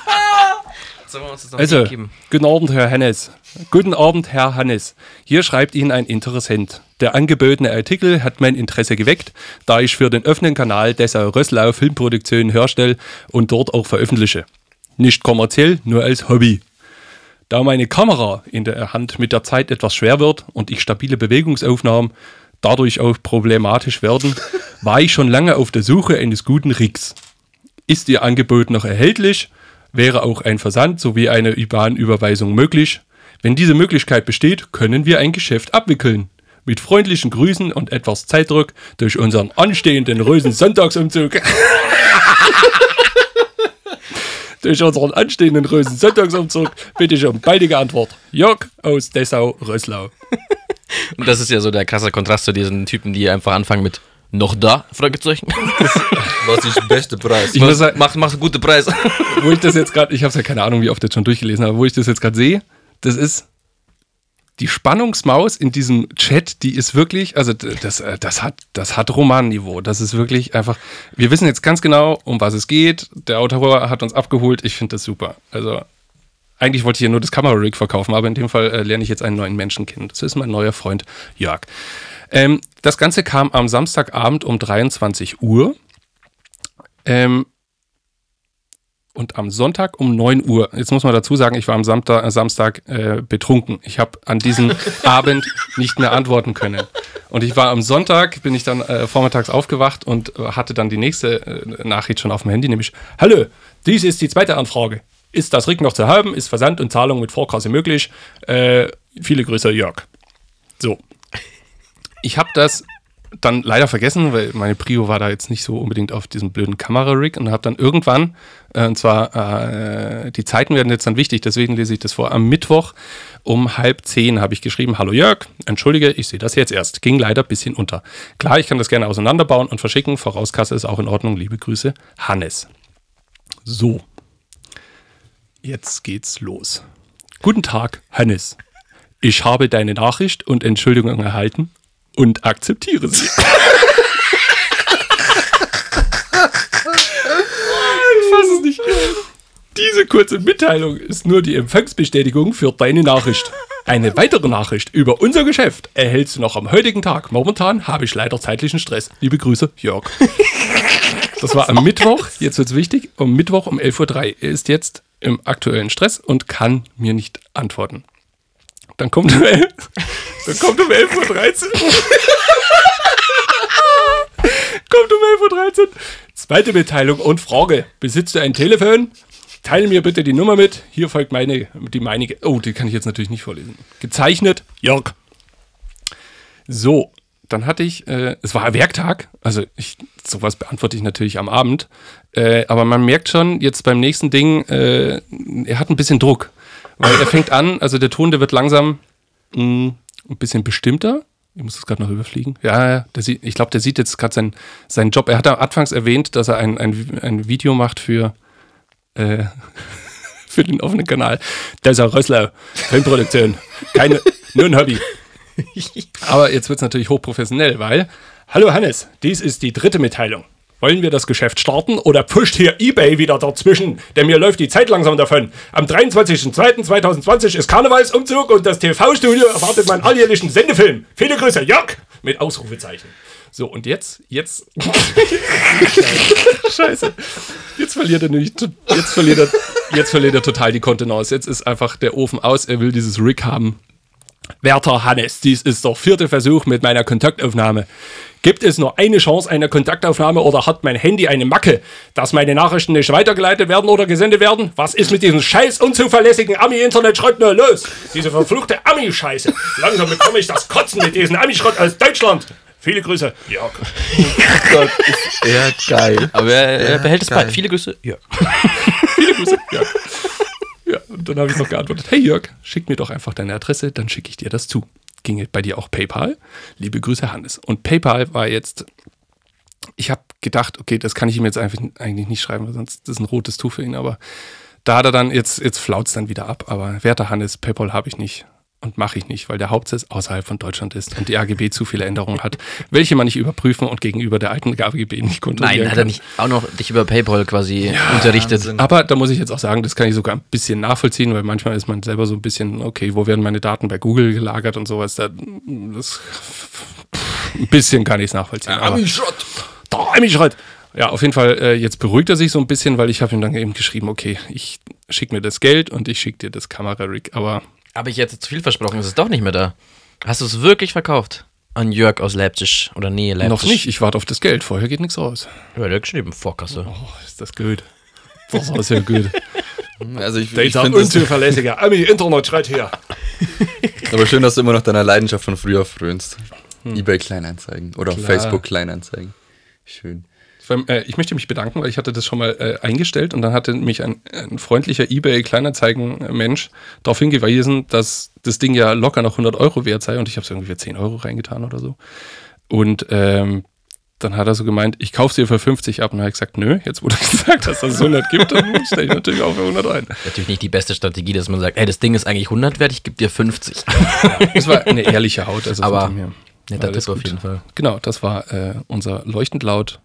Sollen wir uns das noch Also, geben? guten Abend, Herr Hannes. Guten Abend, Herr Hannes. Hier schreibt Ihnen ein Interessent. Der angebotene Artikel hat mein Interesse geweckt, da ich für den öffentlichen Kanal Dessau Rösslau Filmproduktionen herstelle und dort auch veröffentliche. Nicht kommerziell, nur als Hobby. Da meine Kamera in der Hand mit der Zeit etwas schwer wird und ich stabile Bewegungsaufnahmen dadurch auch problematisch werden, war ich schon lange auf der Suche eines guten Rigs. Ist Ihr Angebot noch erhältlich? Wäre auch ein Versand sowie eine IBAN-Überweisung möglich? Wenn diese Möglichkeit besteht, können wir ein Geschäft abwickeln. Mit freundlichen Grüßen und etwas Zeitdruck durch unseren anstehenden Rösen-Sonntagsumzug. durch unseren anstehenden Rösen-Sonntagsumzug bitte ich um baldige Antwort. Jörg aus Dessau-Röslau. Und das ist ja so der krasse Kontrast zu diesen Typen, die einfach anfangen mit noch da? Fragezeichen. Was ist der beste Preis? Ich muss sagen, Mach, mach gute Preise. wo ich das jetzt gerade, ich habe es ja keine Ahnung, wie oft jetzt schon durchgelesen habe, wo ich das jetzt gerade sehe, das ist die Spannungsmaus in diesem Chat, die ist wirklich, also das, äh, das hat, das hat Romanniveau. Das ist wirklich einfach. Wir wissen jetzt ganz genau, um was es geht. Der Autor hat uns abgeholt. Ich finde das super. Also eigentlich wollte ich ja nur das Kamera-Rig verkaufen, aber in dem Fall äh, lerne ich jetzt einen neuen Menschen kennen. Das ist mein neuer Freund Jörg. Ähm, das Ganze kam am Samstagabend um 23 Uhr. Ähm, und am Sonntag um 9 Uhr. Jetzt muss man dazu sagen, ich war am Samstag, äh, Samstag äh, betrunken. Ich habe an diesem Abend nicht mehr antworten können. Und ich war am Sonntag, bin ich dann äh, vormittags aufgewacht und äh, hatte dann die nächste äh, Nachricht schon auf dem Handy, nämlich: Hallo, dies ist die zweite Anfrage. Ist das Rig noch zu haben? Ist Versand und Zahlung mit Vorkasse möglich? Äh, viele Grüße, Jörg. So. Ich habe das dann leider vergessen, weil meine Prio war da jetzt nicht so unbedingt auf diesem blöden Kamera-Rig und habe dann irgendwann, äh, und zwar äh, die Zeiten werden jetzt dann wichtig, deswegen lese ich das vor. Am Mittwoch um halb zehn habe ich geschrieben, hallo Jörg, entschuldige, ich sehe das jetzt erst. Ging leider ein bisschen unter. Klar, ich kann das gerne auseinanderbauen und verschicken, Vorauskasse ist auch in Ordnung, liebe Grüße, Hannes. So, jetzt geht's los. Guten Tag, Hannes. Ich habe deine Nachricht und Entschuldigung erhalten und akzeptiere sie. ich fasse es nicht. Diese kurze Mitteilung ist nur die Empfangsbestätigung für deine Nachricht. Eine weitere Nachricht über unser Geschäft erhältst du noch am heutigen Tag. Momentan habe ich leider zeitlichen Stress. Liebe Grüße, Jörg. Das war am Mittwoch, jetzt wird's wichtig, am Mittwoch um 11.03 Uhr. Er ist jetzt im aktuellen Stress und kann mir nicht antworten. Dann kommt um 11, dann kommt um 11.13 Uhr. kommt um 11.13 Uhr. Zweite Mitteilung und Frage. Besitzt du ein Telefon? Teile mir bitte die Nummer mit. Hier folgt meine, die meinige. Oh, die kann ich jetzt natürlich nicht vorlesen. Gezeichnet, Jörg. So, dann hatte ich, äh, es war Werktag, also ich, sowas beantworte ich natürlich am Abend, äh, aber man merkt schon jetzt beim nächsten Ding, äh, er hat ein bisschen Druck, weil er fängt an, also der Ton, der wird langsam mh, ein bisschen bestimmter. Ich muss das gerade noch überfliegen. Ja, ja, der sieht, ich glaube, der sieht jetzt gerade sein, seinen Job. Er hat am anfangs erwähnt, dass er ein, ein, ein Video macht für, äh, für den offenen Kanal. Das ist auch Rössler, Filmproduktion. Keine, nur ein Hobby. Aber jetzt wird es natürlich hochprofessionell, weil, hallo Hannes, dies ist die dritte Mitteilung. Wollen wir das Geschäft starten oder pusht hier eBay wieder dazwischen? Denn mir läuft die Zeit langsam davon. Am 23.02.2020 ist Karnevalsumzug und das TV-Studio erwartet meinen alljährlichen Sendefilm. Viele Grüße, Jörg! Mit Ausrufezeichen. So, und jetzt, jetzt. Scheiße. Jetzt verliert er nämlich, to- jetzt verliert er, jetzt verliert er total die Kontenance. Jetzt ist einfach der Ofen aus, er will dieses Rig haben. Werter Hannes, dies ist der vierte Versuch mit meiner Kontaktaufnahme. Gibt es nur eine Chance einer Kontaktaufnahme oder hat mein Handy eine Macke, dass meine Nachrichten nicht weitergeleitet werden oder gesendet werden? Was ist mit diesem scheiß unzuverlässigen Ami-Internet-Schrott nur los? Diese verfluchte Ami-Scheiße. Langsam bekomme ich das Kotzen mit diesem Ami-Schrott aus Deutschland. Viele Grüße, Jörg. Gott, ist er geil. Aber er, er behält es bei. geil. Viele Grüße. Ja. Viele Grüße, Jörg. Ja, und dann habe ich noch geantwortet, hey Jörg, schick mir doch einfach deine Adresse, dann schicke ich dir das zu. Ginge bei dir auch PayPal? Liebe Grüße, Hannes. Und PayPal war jetzt, ich habe gedacht, okay, das kann ich ihm jetzt einfach eigentlich nicht schreiben, weil sonst das ist ein rotes Tuch für ihn, aber da hat er dann, jetzt, jetzt flaut es dann wieder ab, aber werter Hannes, PayPal habe ich nicht. Und mache ich nicht, weil der Hauptsitz außerhalb von Deutschland ist und die AGB zu viele Änderungen hat, welche man nicht überprüfen und gegenüber der alten AGB nicht kontrollieren Nein, hat er nicht auch noch dich über PayPal quasi unterrichtet. Wahnsinn. Aber da muss ich jetzt auch sagen, das kann ich sogar ein bisschen nachvollziehen, weil manchmal ist man selber so ein bisschen, okay, wo werden meine Daten bei Google gelagert und sowas. Da, das, ein bisschen kann ich es nachvollziehen. aber- Ami-Schrott. Der Ami-Schrott. Ja, auf jeden Fall, äh, jetzt beruhigt er sich so ein bisschen, weil ich habe ihm dann eben geschrieben, okay, ich schicke mir das Geld und ich schicke dir das Kamera-Rig. Aber Habe ich jetzt zu viel versprochen? Ist es doch nicht mehr da? Hast du es wirklich verkauft? An Jörg aus Leipzig oder Nähe Leipzig? noch nicht, ich warte auf das Geld. Vorher geht nichts raus. Ja, der hat geschrieben, Vorkasse. Oh, ist das gut. Das ist ja gut. Also ich, Der ich ist finde es unzuverlässiger Ami-Internet-Schrott hier. aber schön, dass du immer noch deiner Leidenschaft von früher frönst. Ebay Kleinanzeigen oder Klar. Facebook Kleinanzeigen. Schön. Äh, Ich möchte mich bedanken, weil ich hatte das schon mal äh, eingestellt und dann hatte mich ein, ein freundlicher eBay-Kleinanzeigen-Mensch darauf hingewiesen, dass das Ding ja locker noch 100 Euro wert sei und ich habe es irgendwie für 10 Euro reingetan oder so. Und ähm, dann hat er so gemeint, ich kaufe sie für 50 ab. Und dann habe ich gesagt, nö, jetzt du gesagt dass es 100 gibt, dann stelle ich natürlich auch für 100 rein. Natürlich nicht die beste Strategie, dass man sagt, ey, das Ding ist eigentlich 100 wert, ich gebe dir 50. Das war eine ehrliche Haut. Also Aber netter Tipp auf jeden Fall. Genau, das war äh, unser leuchtend laut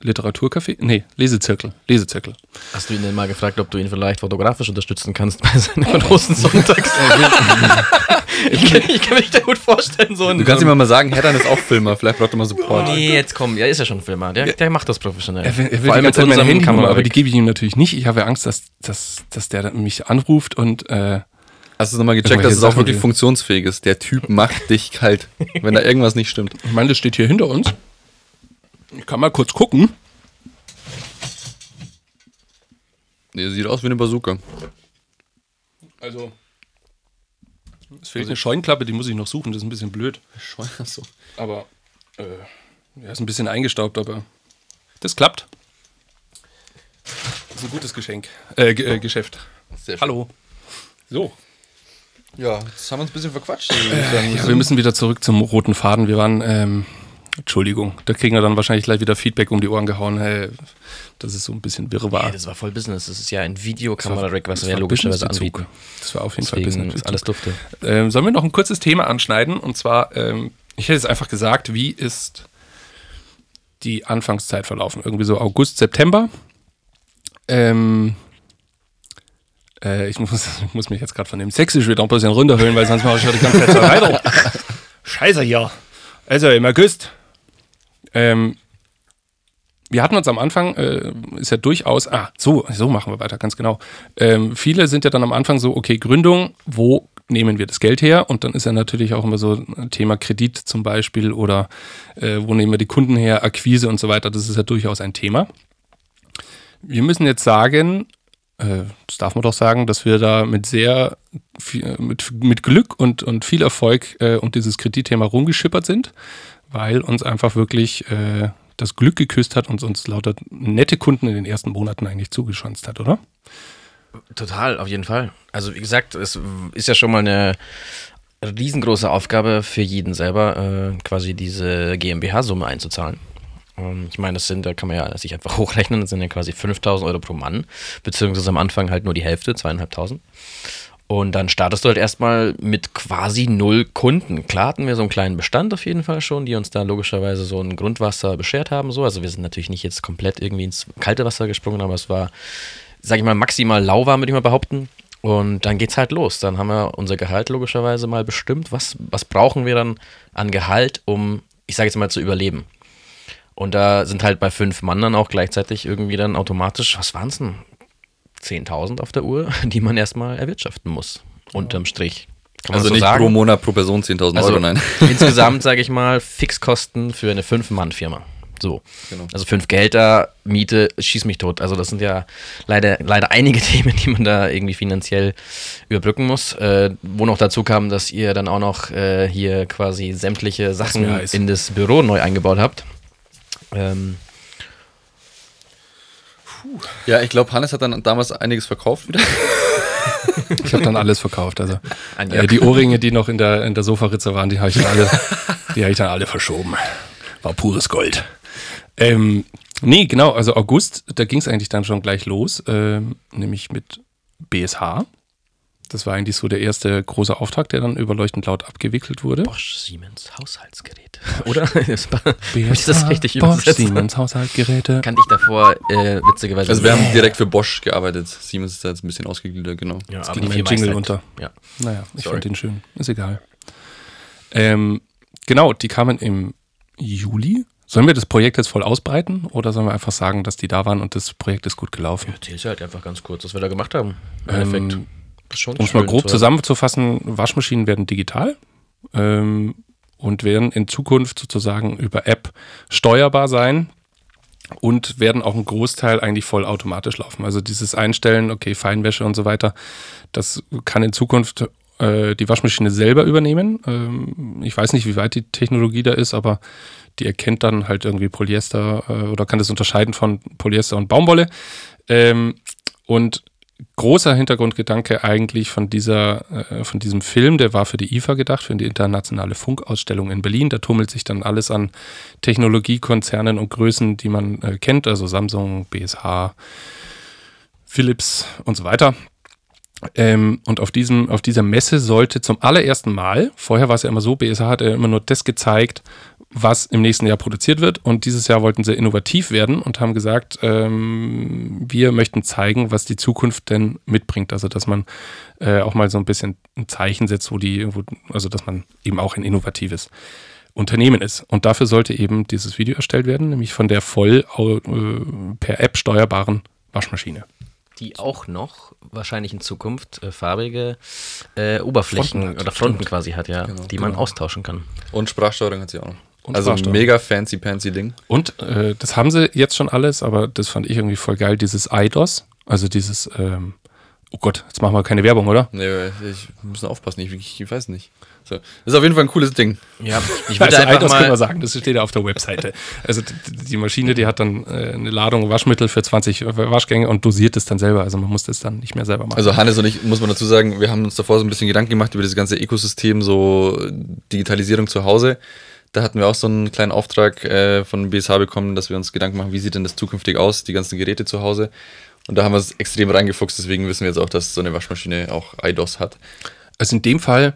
Literaturcafé. Nee, Lesezirkel. Lesezirkel. Hast du ihn denn mal gefragt, ob du ihn vielleicht fotografisch unterstützen kannst bei seinen großen Sonntags? ich, kann, ich kann mich da gut vorstellen, so ein. Du kannst ihm mal sagen, Herr, dann ist auch Filmer. Vielleicht braucht er mal Support. Nee, jetzt komm, ja, ist ja schon Filmer. Der, der macht das professionell. Er will, er will Vor die allem ganze Zeit mit meine unserem Handynummer, aber Kamerarig. die gebe ich ihm natürlich nicht. Ich habe ja Angst, dass, dass, dass der mich anruft und äh, Hast du nochmal gecheckt, dass es auch wirklich funktionsfähig ist? Der Typ macht dich kalt, wenn da irgendwas nicht stimmt. ich meine, das steht hier hinter uns. Ich kann mal kurz gucken. Nee, sieht aus wie eine Bazooka. Also, es fehlt eine Scheunklappe, die muss ich noch suchen. Das ist ein bisschen blöd. Achso. Aber, äh, ja, ist ein bisschen eingestaubt, aber das klappt. Das ist ein gutes Geschenk. Äh, äh Geschäft. Sehr schön. Hallo. So. Ja, jetzt haben wir uns ein bisschen verquatscht. sagen. Ja, wir müssen wieder zurück zum roten Faden. Wir waren, ähm, Entschuldigung, da kriegen wir dann wahrscheinlich gleich wieder Feedback um die Ohren gehauen. Hey, das ist so ein bisschen wirrwarr. Nee, das war voll Business. Das ist ja ein Videokamera-Rack, was wir war logischerweise anbieten. Das war auf jeden Fall Deswegen Business. ist alles dufte. Ähm, sollen wir noch ein kurzes Thema anschneiden? Und zwar, ähm, ich hätte jetzt einfach gesagt, wie ist die Anfangszeit verlaufen? Irgendwie so August, September. Ähm, äh, ich, muss, ich muss mich jetzt gerade von dem Sächsisch wieder ein bisschen runterhöhlen, weil sonst mache ich ja die ganze Zeit so weiter. Scheiße hier. Also im August. Ähm, wir hatten uns am Anfang, äh, ist ja durchaus, ah, so, so machen wir weiter, ganz genau. Ähm, viele sind ja dann am Anfang so, okay, Gründung, wo nehmen wir das Geld her? Und dann ist ja natürlich auch immer so ein Thema Kredit zum Beispiel oder äh, wo nehmen wir die Kunden her, Akquise und so weiter. Das ist ja durchaus ein Thema. Wir müssen jetzt sagen, äh, das darf man doch sagen, dass wir da mit sehr viel, mit, mit Glück und, und viel Erfolg äh, um dieses Kreditthema rumgeschippert sind, weil uns einfach wirklich äh, das Glück geküsst hat und uns lauter nette Kunden in den ersten Monaten eigentlich zugeschanzt hat, oder? Total, auf jeden Fall. Also wie gesagt, es ist ja schon mal eine riesengroße Aufgabe für jeden selber, äh, quasi diese GmbH-Summe einzuzahlen. Ähm, Ich meine, das sind, da kann man ja sich einfach hochrechnen, das sind ja quasi 5000 Euro pro Mann, beziehungsweise am Anfang halt nur die Hälfte, zweieinhalbtausend. Und dann startest du halt erstmal mit quasi null Kunden. Klar hatten wir so einen kleinen Bestand auf jeden Fall schon, die uns da logischerweise so ein Grundwasser beschert haben. So. Also wir sind natürlich nicht jetzt komplett irgendwie ins kalte Wasser gesprungen, aber es war, sag ich mal, maximal lauwarm, würde ich mal behaupten. Und dann geht's halt los. Dann haben wir unser Gehalt logischerweise mal bestimmt. Was, was brauchen wir dann an Gehalt, um, ich sage jetzt mal, zu überleben? Und da sind halt bei fünf Mann dann auch gleichzeitig irgendwie dann automatisch, was waren es denn? 10.000 auf der Uhr, die man erstmal erwirtschaften muss. Unterm Strich. Also so nicht sagen? pro Monat pro Person 10.000 Also Euro, nein. insgesamt, sage ich mal, Fixkosten für eine Fünf-Mann-Firma. So. Genau. Also fünf Gehälter, Miete, schieß mich tot. Also das sind ja leider, leider einige Themen, die man da irgendwie finanziell überbrücken muss. Äh, wo noch dazu kam, dass ihr dann auch noch äh, hier quasi sämtliche Sachen in das Büro neu eingebaut habt. Ähm, Ja, ich glaube, Hannes hat dann damals einiges verkauft wieder. Ich habe dann alles verkauft. Also äh, die Ohrringe, die noch in der, in der Sofaritze waren, die habe ich, dann alle- die ich dann alle verschoben. War pures Gold. Ähm, nee, genau, also August, da ging es eigentlich dann schon gleich los, ähm, nämlich mit BSH. Das war eigentlich so der erste große Auftrag, der dann überleuchtend laut abgewickelt wurde. Bosch Siemens Haushaltsgerät. Oder? Das war- Hab ich das richtig Bosch, übersetzt? Siemens Haushaltgeräte. Kannte ich davor äh, witzigerweise Also wir haben direkt für Bosch gearbeitet. Siemens ist da jetzt ein bisschen ausgegliedert, genau. ja, Jetzt aber ging die Jingle halt- unter. Ja. Naja, ich fand den schön. Ist egal. Ähm, genau, die kamen im Juli. Sollen wir das Projekt jetzt voll ausbreiten oder sollen wir einfach sagen, dass die da waren und das Projekt ist gut gelaufen? Erzähl's halt einfach ganz kurz, was wir da gemacht haben. Im Endeffekt. Ähm, schon Um es mal grob zu- zusammenzufassen, Waschmaschinen werden digital ähm, und werden in Zukunft sozusagen über App steuerbar sein und werden auch einen Großteil eigentlich vollautomatisch laufen. Also dieses Einstellen, okay, Feinwäsche und so weiter, das kann in Zukunft äh, die Waschmaschine selber übernehmen. Ähm, ich weiß nicht, wie weit die Technologie da ist, aber die erkennt dann halt irgendwie Polyester äh, oder kann das unterscheiden von Polyester und Baumwolle. Ähm, und großer Hintergrundgedanke eigentlich von dieser, äh, von diesem Film, der war für die IFA gedacht, für die internationale Funkausstellung in Berlin. Da tummelt sich dann alles an Technologiekonzernen und Größen, die man äh, kennt, also Samsung, BSH, Philips und so weiter. Ähm, und auf, diesem, auf dieser Messe sollte zum allerersten Mal, vorher war es ja immer so, BSH hat ja immer nur das gezeigt, was im nächsten Jahr produziert wird. Und dieses Jahr wollten sie innovativ werden und haben gesagt, ähm, wir möchten zeigen, was die Zukunft denn mitbringt. Also, dass man äh, auch mal so ein bisschen ein Zeichen setzt, wo die, wo, also dass man eben auch ein innovatives Unternehmen ist. Und dafür sollte eben dieses Video erstellt werden, nämlich von der voll äh, per App steuerbaren Waschmaschine. Die auch noch wahrscheinlich in Zukunft äh, farbige äh, Oberflächen Fronten hat, oder Fronten stimmt. quasi hat, ja, Genau, die man genau. austauschen kann. Und Sprachsteuerung hat sie auch noch. Und also Sprachsteuerung. mega fancy pansy Ding. Und äh, das haben sie jetzt schon alles, aber das fand ich irgendwie voll geil, dieses IDOS, also dieses, ähm, oh Gott, jetzt machen wir keine Werbung, oder? Nee, ich müssen aufpassen, ich, ich, ich weiß nicht. So. Das ist auf jeden Fall ein cooles Ding. Ja, ich würde also einfach IDOS können wir mal. sagen, das steht ja auf der Webseite. Also die, die Maschine, die hat dann äh, eine Ladung Waschmittel für 20 Waschgänge und dosiert es dann selber, also man muss das dann nicht mehr selber machen. Also Hannes und ich, muss man dazu sagen, wir haben uns davor so ein bisschen Gedanken gemacht über das ganze Ökosystem, so Digitalisierung zu Hause. Da hatten wir auch so einen kleinen Auftrag äh, von BSH bekommen, dass wir uns Gedanken machen, wie sieht denn das zukünftig aus, die ganzen Geräte zu Hause. Und da haben wir es extrem reingefuchst, deswegen wissen wir jetzt auch, dass so eine Waschmaschine auch IDOS hat. Also in dem Fall,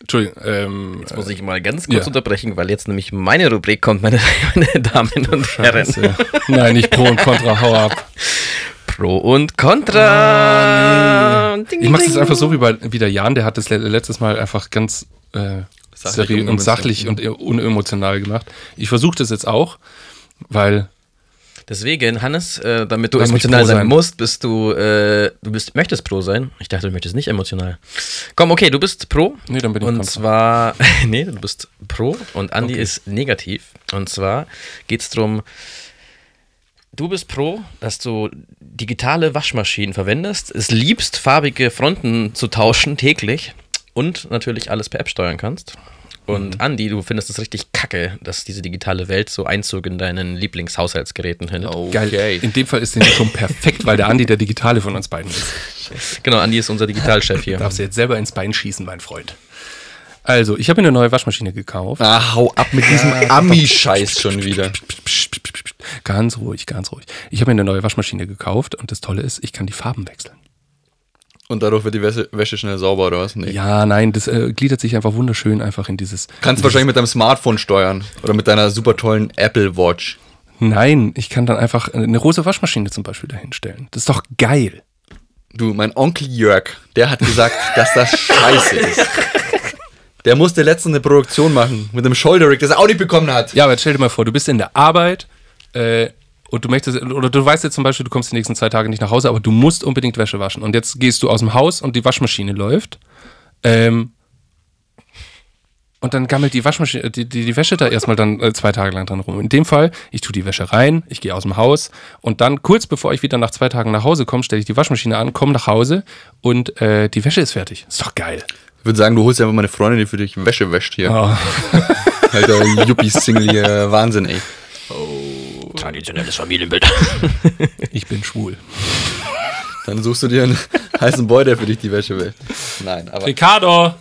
Entschuldigung, ähm, Jetzt muss ich mal ganz kurz Ja. unterbrechen, weil jetzt nämlich meine Rubrik kommt, meine, meine Damen und Herren. Scheiße. Nein, nicht Pro und Contra, hau ab. Pro und Contra. Ding, Ich mache das ding. einfach so wie, bei, wie der Jan, der hat das le- letztes Mal einfach ganz äh, seriös und sachlich und unemotional gemacht. Ich versuche das jetzt auch, weil Deswegen, Hannes, äh, damit du Lass emotional sein, sein. musst, bist du, äh, du bist, möchtest Pro sein. Ich dachte, du möchtest nicht emotional. Komm, okay, du bist Pro. Nee, dann bin ich Und Contra. zwar, nee, du bist Pro und Andi Okay. ist negativ. Und zwar geht es darum, du bist Pro, dass du digitale Waschmaschinen verwendest, es liebst, farbige Fronten zu tauschen täglich und natürlich alles per App steuern kannst. Und Andi, du findest es richtig kacke, dass diese digitale Welt so Einzug in deinen Lieblingshaushaltsgeräten findet. geil. In dem Fall ist der schon perfekt, weil der Andi der Digitale von uns beiden ist. Genau, Andi ist unser Digitalchef hier. Darfst du jetzt selber ins Bein schießen, mein Freund. Also, ich habe mir eine neue Waschmaschine gekauft. Ah, hau ab mit diesem Ami-Scheiß schon wieder. Ganz ruhig, ganz ruhig. Ich habe mir eine neue Waschmaschine gekauft und das Tolle ist, ich kann die Farben wechseln. Und dadurch wird die Wäsche, Wäsche schnell sauber, oder was? Nee. Ja, nein, das äh, gliedert sich einfach wunderschön einfach in dieses. Kannst in wahrscheinlich mit deinem Smartphone steuern. Oder mit deiner super tollen Apple Watch. Nein, ich kann dann einfach eine große Waschmaschine zum Beispiel dahinstellen. Das ist doch geil. Du, mein Onkel Jörg, der hat gesagt, dass das scheiße ist. Der musste letztens eine Produktion machen mit einem Shoulder-Rig, das er auch nicht bekommen hat. Ja, aber jetzt stell dir mal vor, du bist in der Arbeit äh, und du möchtest, oder du weißt jetzt zum Beispiel, du kommst die nächsten zwei Tage nicht nach Hause, aber du musst unbedingt Wäsche waschen. Und jetzt gehst du aus dem Haus und die Waschmaschine läuft. Ähm, und dann gammelt die Waschmaschine, die, die, die Wäsche da erstmal dann äh, zwei Tage lang dran rum. In dem Fall, ich tue die Wäsche rein, ich gehe aus dem Haus und dann kurz bevor ich wieder nach zwei Tagen nach Hause komme, stelle ich die Waschmaschine an, komme nach Hause und äh, die Wäsche ist fertig. Ist doch geil. Ich würde sagen, du holst ja einfach meine Freundin, die für dich Wäsche wäscht hier. Oh. Alter, Yuppie-Single hier. Wahnsinn, ey. Traditionelles Familienbild. Ich bin schwul. Dann suchst du dir einen heißen Boy, der für dich die Wäsche wäscht. Nein, aber. Ricardo!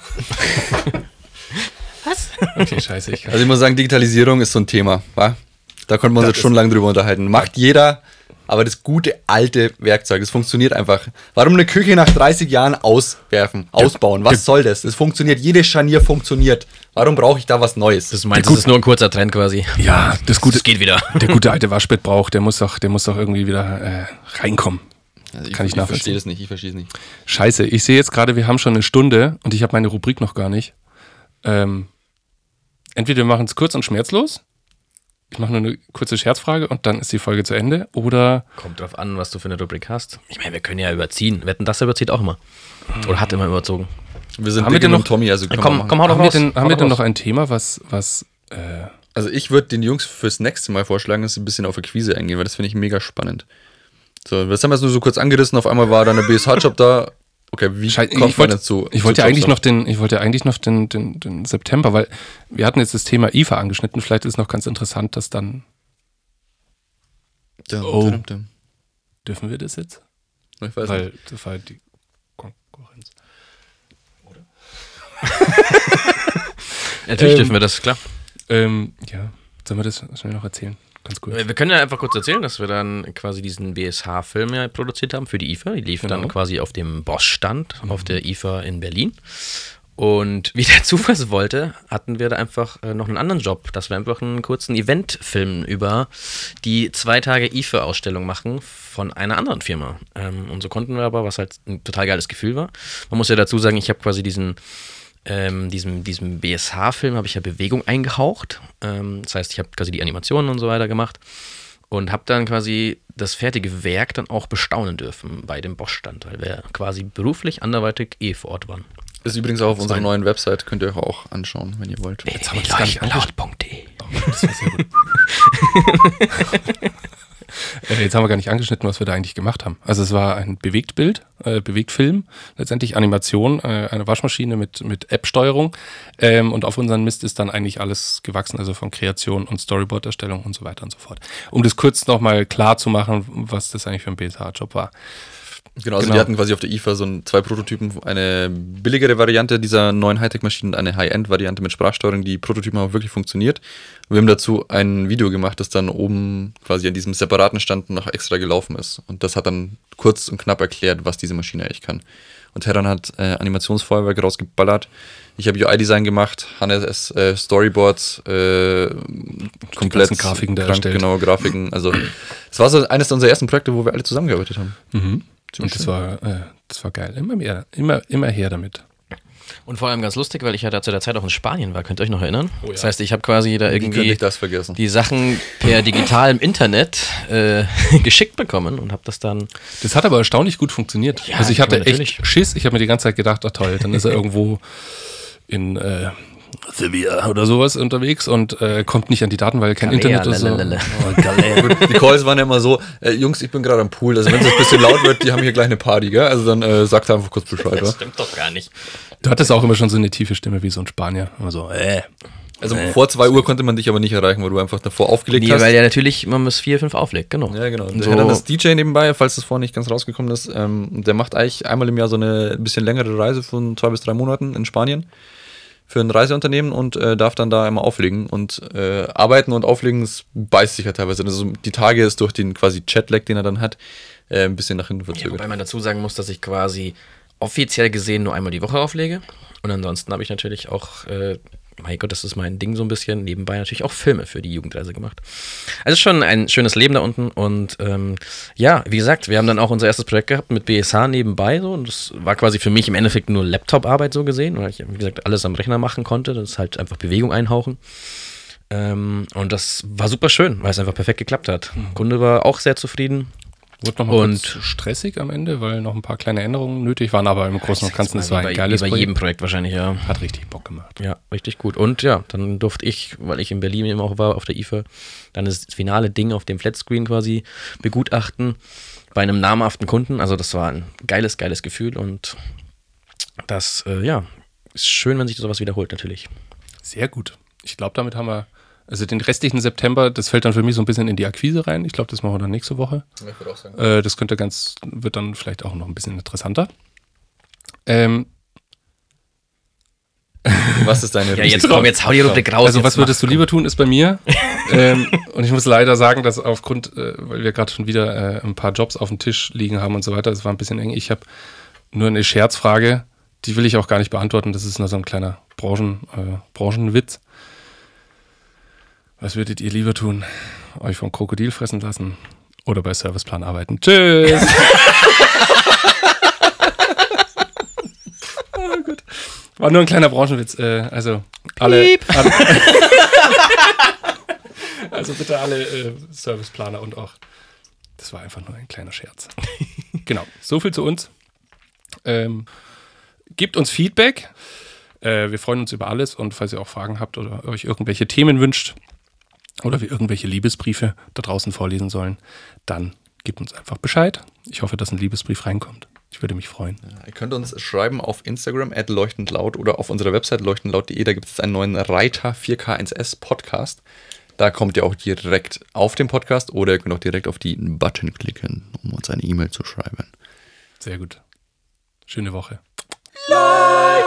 Was? Okay, scheiße, ich. Also ich muss sagen, Digitalisierung ist so ein Thema, wa? Da konnten wir uns jetzt schon lange drüber unterhalten. Macht jeder, aber das gute alte Werkzeug, das funktioniert einfach. Warum eine Küche nach 30 Jahren auswerfen, ausbauen? Was soll das? Es funktioniert, jedes Scharnier funktioniert. Warum brauche ich da was Neues? Das meinst das ist nur ein kurzer Trend quasi. Ja, das gute, Das geht wieder. der gute alte Waschbettbrauch, der muss doch, der muss doch irgendwie wieder äh, reinkommen. Also kann ich ich nachvollziehen. verstehe das nicht, ich verstehe es nicht. Scheiße, ich sehe jetzt gerade, wir haben schon eine Stunde und ich habe meine Rubrik noch gar nicht. Ähm, entweder wir machen es kurz und schmerzlos. Ich mache nur eine kurze Scherzfrage und dann ist die Folge zu Ende. Oder Kommt drauf an, was du für eine Rubrik hast. Ich meine, wir können ja überziehen. Wetten, das überzieht auch immer. Oder hat immer überzogen. Wir sind Haben wir denn und noch- Tommy, also Komm, wir machen. komm, hau doch haben wir raus. denn, Hau haben wir denn noch ein Thema, was, was äh, Also ich würde den Jungs fürs nächste Mal vorschlagen, dass sie ein bisschen auf Akquise eingehen, weil das finde ich mega spannend. So, das haben wir jetzt nur so kurz angerissen, auf einmal war da eine BSH-Job da. Okay, wie Schei- kommt ich man wollte- dazu? Ich zu wollte ja eigentlich noch den, ich wollte ja eigentlich noch den, den, den September, weil wir hatten jetzt das Thema IFA angeschnitten. Vielleicht ist noch ganz interessant, dass dann Dum, Oh. dum, dum. dürfen wir das jetzt, Ich weiß nicht. weil das war die Konkurrenz. Natürlich Ähm, dürfen wir das, klar. Ähm, ja, sollen wir das schnell noch erzählen? Ganz cool. Wir können ja einfach kurz erzählen, dass wir dann quasi diesen BSH-Film ja produziert haben für die IFA. Die lief dann Genau. quasi auf dem Bosch-Stand auf der IFA in Berlin. Und wie der Zufall es wollte, hatten wir da einfach äh, noch einen anderen Job, dass wir einfach einen kurzen Eventfilm über die zwei Tage IFA-Ausstellung machen von einer anderen Firma. Ähm, und so konnten wir aber, was halt ein total geiles Gefühl war. Man muss ja dazu sagen, ich habe quasi diesen ähm, diesem, diesem BSH-Film habe ich ja Bewegung eingehaucht. Ähm, das heißt, ich habe quasi die Animationen und so weiter gemacht und habe dann quasi das fertige Werk dann auch bestaunen dürfen bei dem Bosch-Stand, weil wir quasi beruflich anderweitig eh vor Ort waren. Ist übrigens auch auf unserer neuen Website, könnt ihr euch auch anschauen, wenn ihr wollt. Jetzt haben wir das gar nicht angeschnitten. Laut.de. Das war sehr gut. äh, jetzt haben wir gar nicht angeschnitten, was wir da eigentlich gemacht haben. Also es war ein Bewegtbild, äh, Bewegtfilm, letztendlich Animation, äh, eine Waschmaschine mit, mit App-Steuerung. Ähm, und auf unseren Mist ist dann eigentlich alles gewachsen, also von Kreation und Storyboard-Erstellung und so weiter und so fort. Um das kurz nochmal klar zu machen, was das eigentlich für ein BSH-Job war. Genau, also Genau. die hatten quasi auf der IFA so ein, zwei Prototypen, eine billigere Variante dieser neuen Hightech-Maschinen und eine High-End-Variante mit Sprachsteuerung. Die Prototypen haben wirklich funktioniert. Wir haben dazu ein Video gemacht, das dann oben quasi an diesem separaten Stand noch extra gelaufen ist. Und das hat dann kurz und knapp erklärt, was diese Maschine eigentlich kann. Und Terran hat äh, Animationsfeuerwerk rausgeballert. Ich habe UI-Design gemacht, Hannes ist äh, Storyboards, äh, komplett Grafiken da krank. Genau, Grafiken. Also es war so eines unserer ersten Projekte, wo wir alle zusammengearbeitet haben. Und das war, äh, das war geil. Immer mehr, immer, immer her damit. Und vor allem ganz lustig, weil ich ja da zu der Zeit auch in Spanien war, könnt ihr euch noch erinnern? Oh ja. Das heißt, ich habe quasi da irgendwie ich das vergessen? die Sachen per digitalem Internet äh, geschickt bekommen und habe das dann Das hat aber erstaunlich gut funktioniert. Ja, also ich hatte echt Schiss. Ich habe mir die ganze Zeit gedacht, ach toll, dann ist er irgendwo in äh, Sevilla oder sowas unterwegs und äh, kommt nicht an die Daten, weil kein Galea, Internet ist. So. Oh, Galea. Die Calls waren ja immer so, äh, Jungs, ich bin gerade am Pool, also wenn es ein bisschen laut wird, die haben hier gleich eine Party, gell? Also dann äh, sagt einfach kurz Bescheid. Das stimmt doch gar nicht. Du hattest auch immer schon so eine tiefe Stimme wie so ein Spanier. Immer so, äh. Also vor zwei Uhr konnte man dich aber nicht erreichen, weil du einfach davor aufgelegt Nee, hast. weil ja natürlich man bis vier, fünf auflegt, genau. ja, genau. Und so, dann das DJ nebenbei, falls das vorher nicht ganz rausgekommen ist. Ähm, der macht eigentlich einmal im Jahr so eine bisschen längere Reise von zwei bis drei Monaten in Spanien. Für ein Reiseunternehmen und äh, darf dann da immer auflegen. Und äh, arbeiten und auflegen, das beißt sich ja teilweise. Also die Tage ist durch den quasi Chatlag, den er dann hat, äh, ein bisschen nach hinten Ja, verzögert. wobei man dazu sagen muss, dass ich quasi offiziell gesehen nur einmal die Woche auflege. Und ansonsten habe ich natürlich auch, äh, mein Gott, das ist mein Ding so ein bisschen, nebenbei natürlich auch Filme für die Jugendreise gemacht. Also schon ein schönes Leben da unten. Und ähm, ja, wie gesagt, wir haben dann auch unser erstes Projekt gehabt mit BSH nebenbei. So, und das war quasi für mich im Endeffekt nur Laptop-Arbeit so gesehen, weil ich, wie gesagt, alles am Rechner machen konnte. Das ist halt einfach Bewegung einhauchen. Ähm, und das war super schön, weil es einfach perfekt geklappt hat. Kunde war auch sehr zufrieden. Wurde nochmal Und- stressig am Ende, weil noch ein paar kleine Änderungen nötig waren, aber im Großen und Ganzen, es war Wie ein bei- geiles wie bei Projekt. jedem Projekt wahrscheinlich, ja. Hat richtig Bock gemacht. Ja, richtig gut. Und ja, dann durfte ich, weil ich in Berlin eben auch war, auf der IFA, dann das finale Ding auf dem Flatscreen quasi begutachten bei einem namhaften Kunden. Also das war ein geiles, geiles Gefühl und das, äh, ja, ist schön, wenn sich sowas wiederholt natürlich. Sehr gut. Ich glaube, damit haben wir, also den restlichen September, das fällt dann für mich so ein bisschen in die Akquise rein. Ich glaube, das machen wir dann nächste Woche. Ich würde auch sagen. Äh, das könnte ganz, wird dann vielleicht auch noch ein bisschen interessanter. Ähm, Was ist deine Ja, jetzt komm, jetzt hau die Rubrik raus. also was würdest du lieber tun, ist bei mir. ähm, und ich muss leider sagen, dass aufgrund, äh, weil wir gerade schon wieder äh, ein paar Jobs auf dem Tisch liegen haben und so weiter, das war ein bisschen eng. Ich habe nur eine Scherzfrage, die will ich auch gar nicht beantworten. Das ist nur so ein kleiner Branchen, äh, Branchenwitz. Was würdet ihr lieber tun? Euch vom Krokodil fressen lassen oder bei Serviceplan arbeiten? Tschüss! oh, gut. War nur ein kleiner Branchenwitz. Äh, also alle, alle also bitte alle äh, Serviceplaner und auch. Das war einfach nur ein kleiner Scherz. genau, so viel zu uns. Ähm, gebt uns Feedback. Äh, wir freuen uns über alles und falls ihr auch Fragen habt oder euch irgendwelche Themen wünscht oder wir irgendwelche Liebesbriefe da draußen vorlesen sollen, dann gebt uns einfach Bescheid. Ich hoffe, dass ein Liebesbrief reinkommt. Ich würde mich freuen. Ihr könnt uns schreiben auf Instagram at leuchtendlaut oder auf unserer Website leuchtendlaut.de. Da gibt es einen neuen Reiter 4K1S Podcast. Da kommt ihr auch direkt auf den Podcast oder ihr könnt auch direkt auf die Button klicken, um uns eine E-Mail zu schreiben. Sehr gut. Schöne Woche. Love.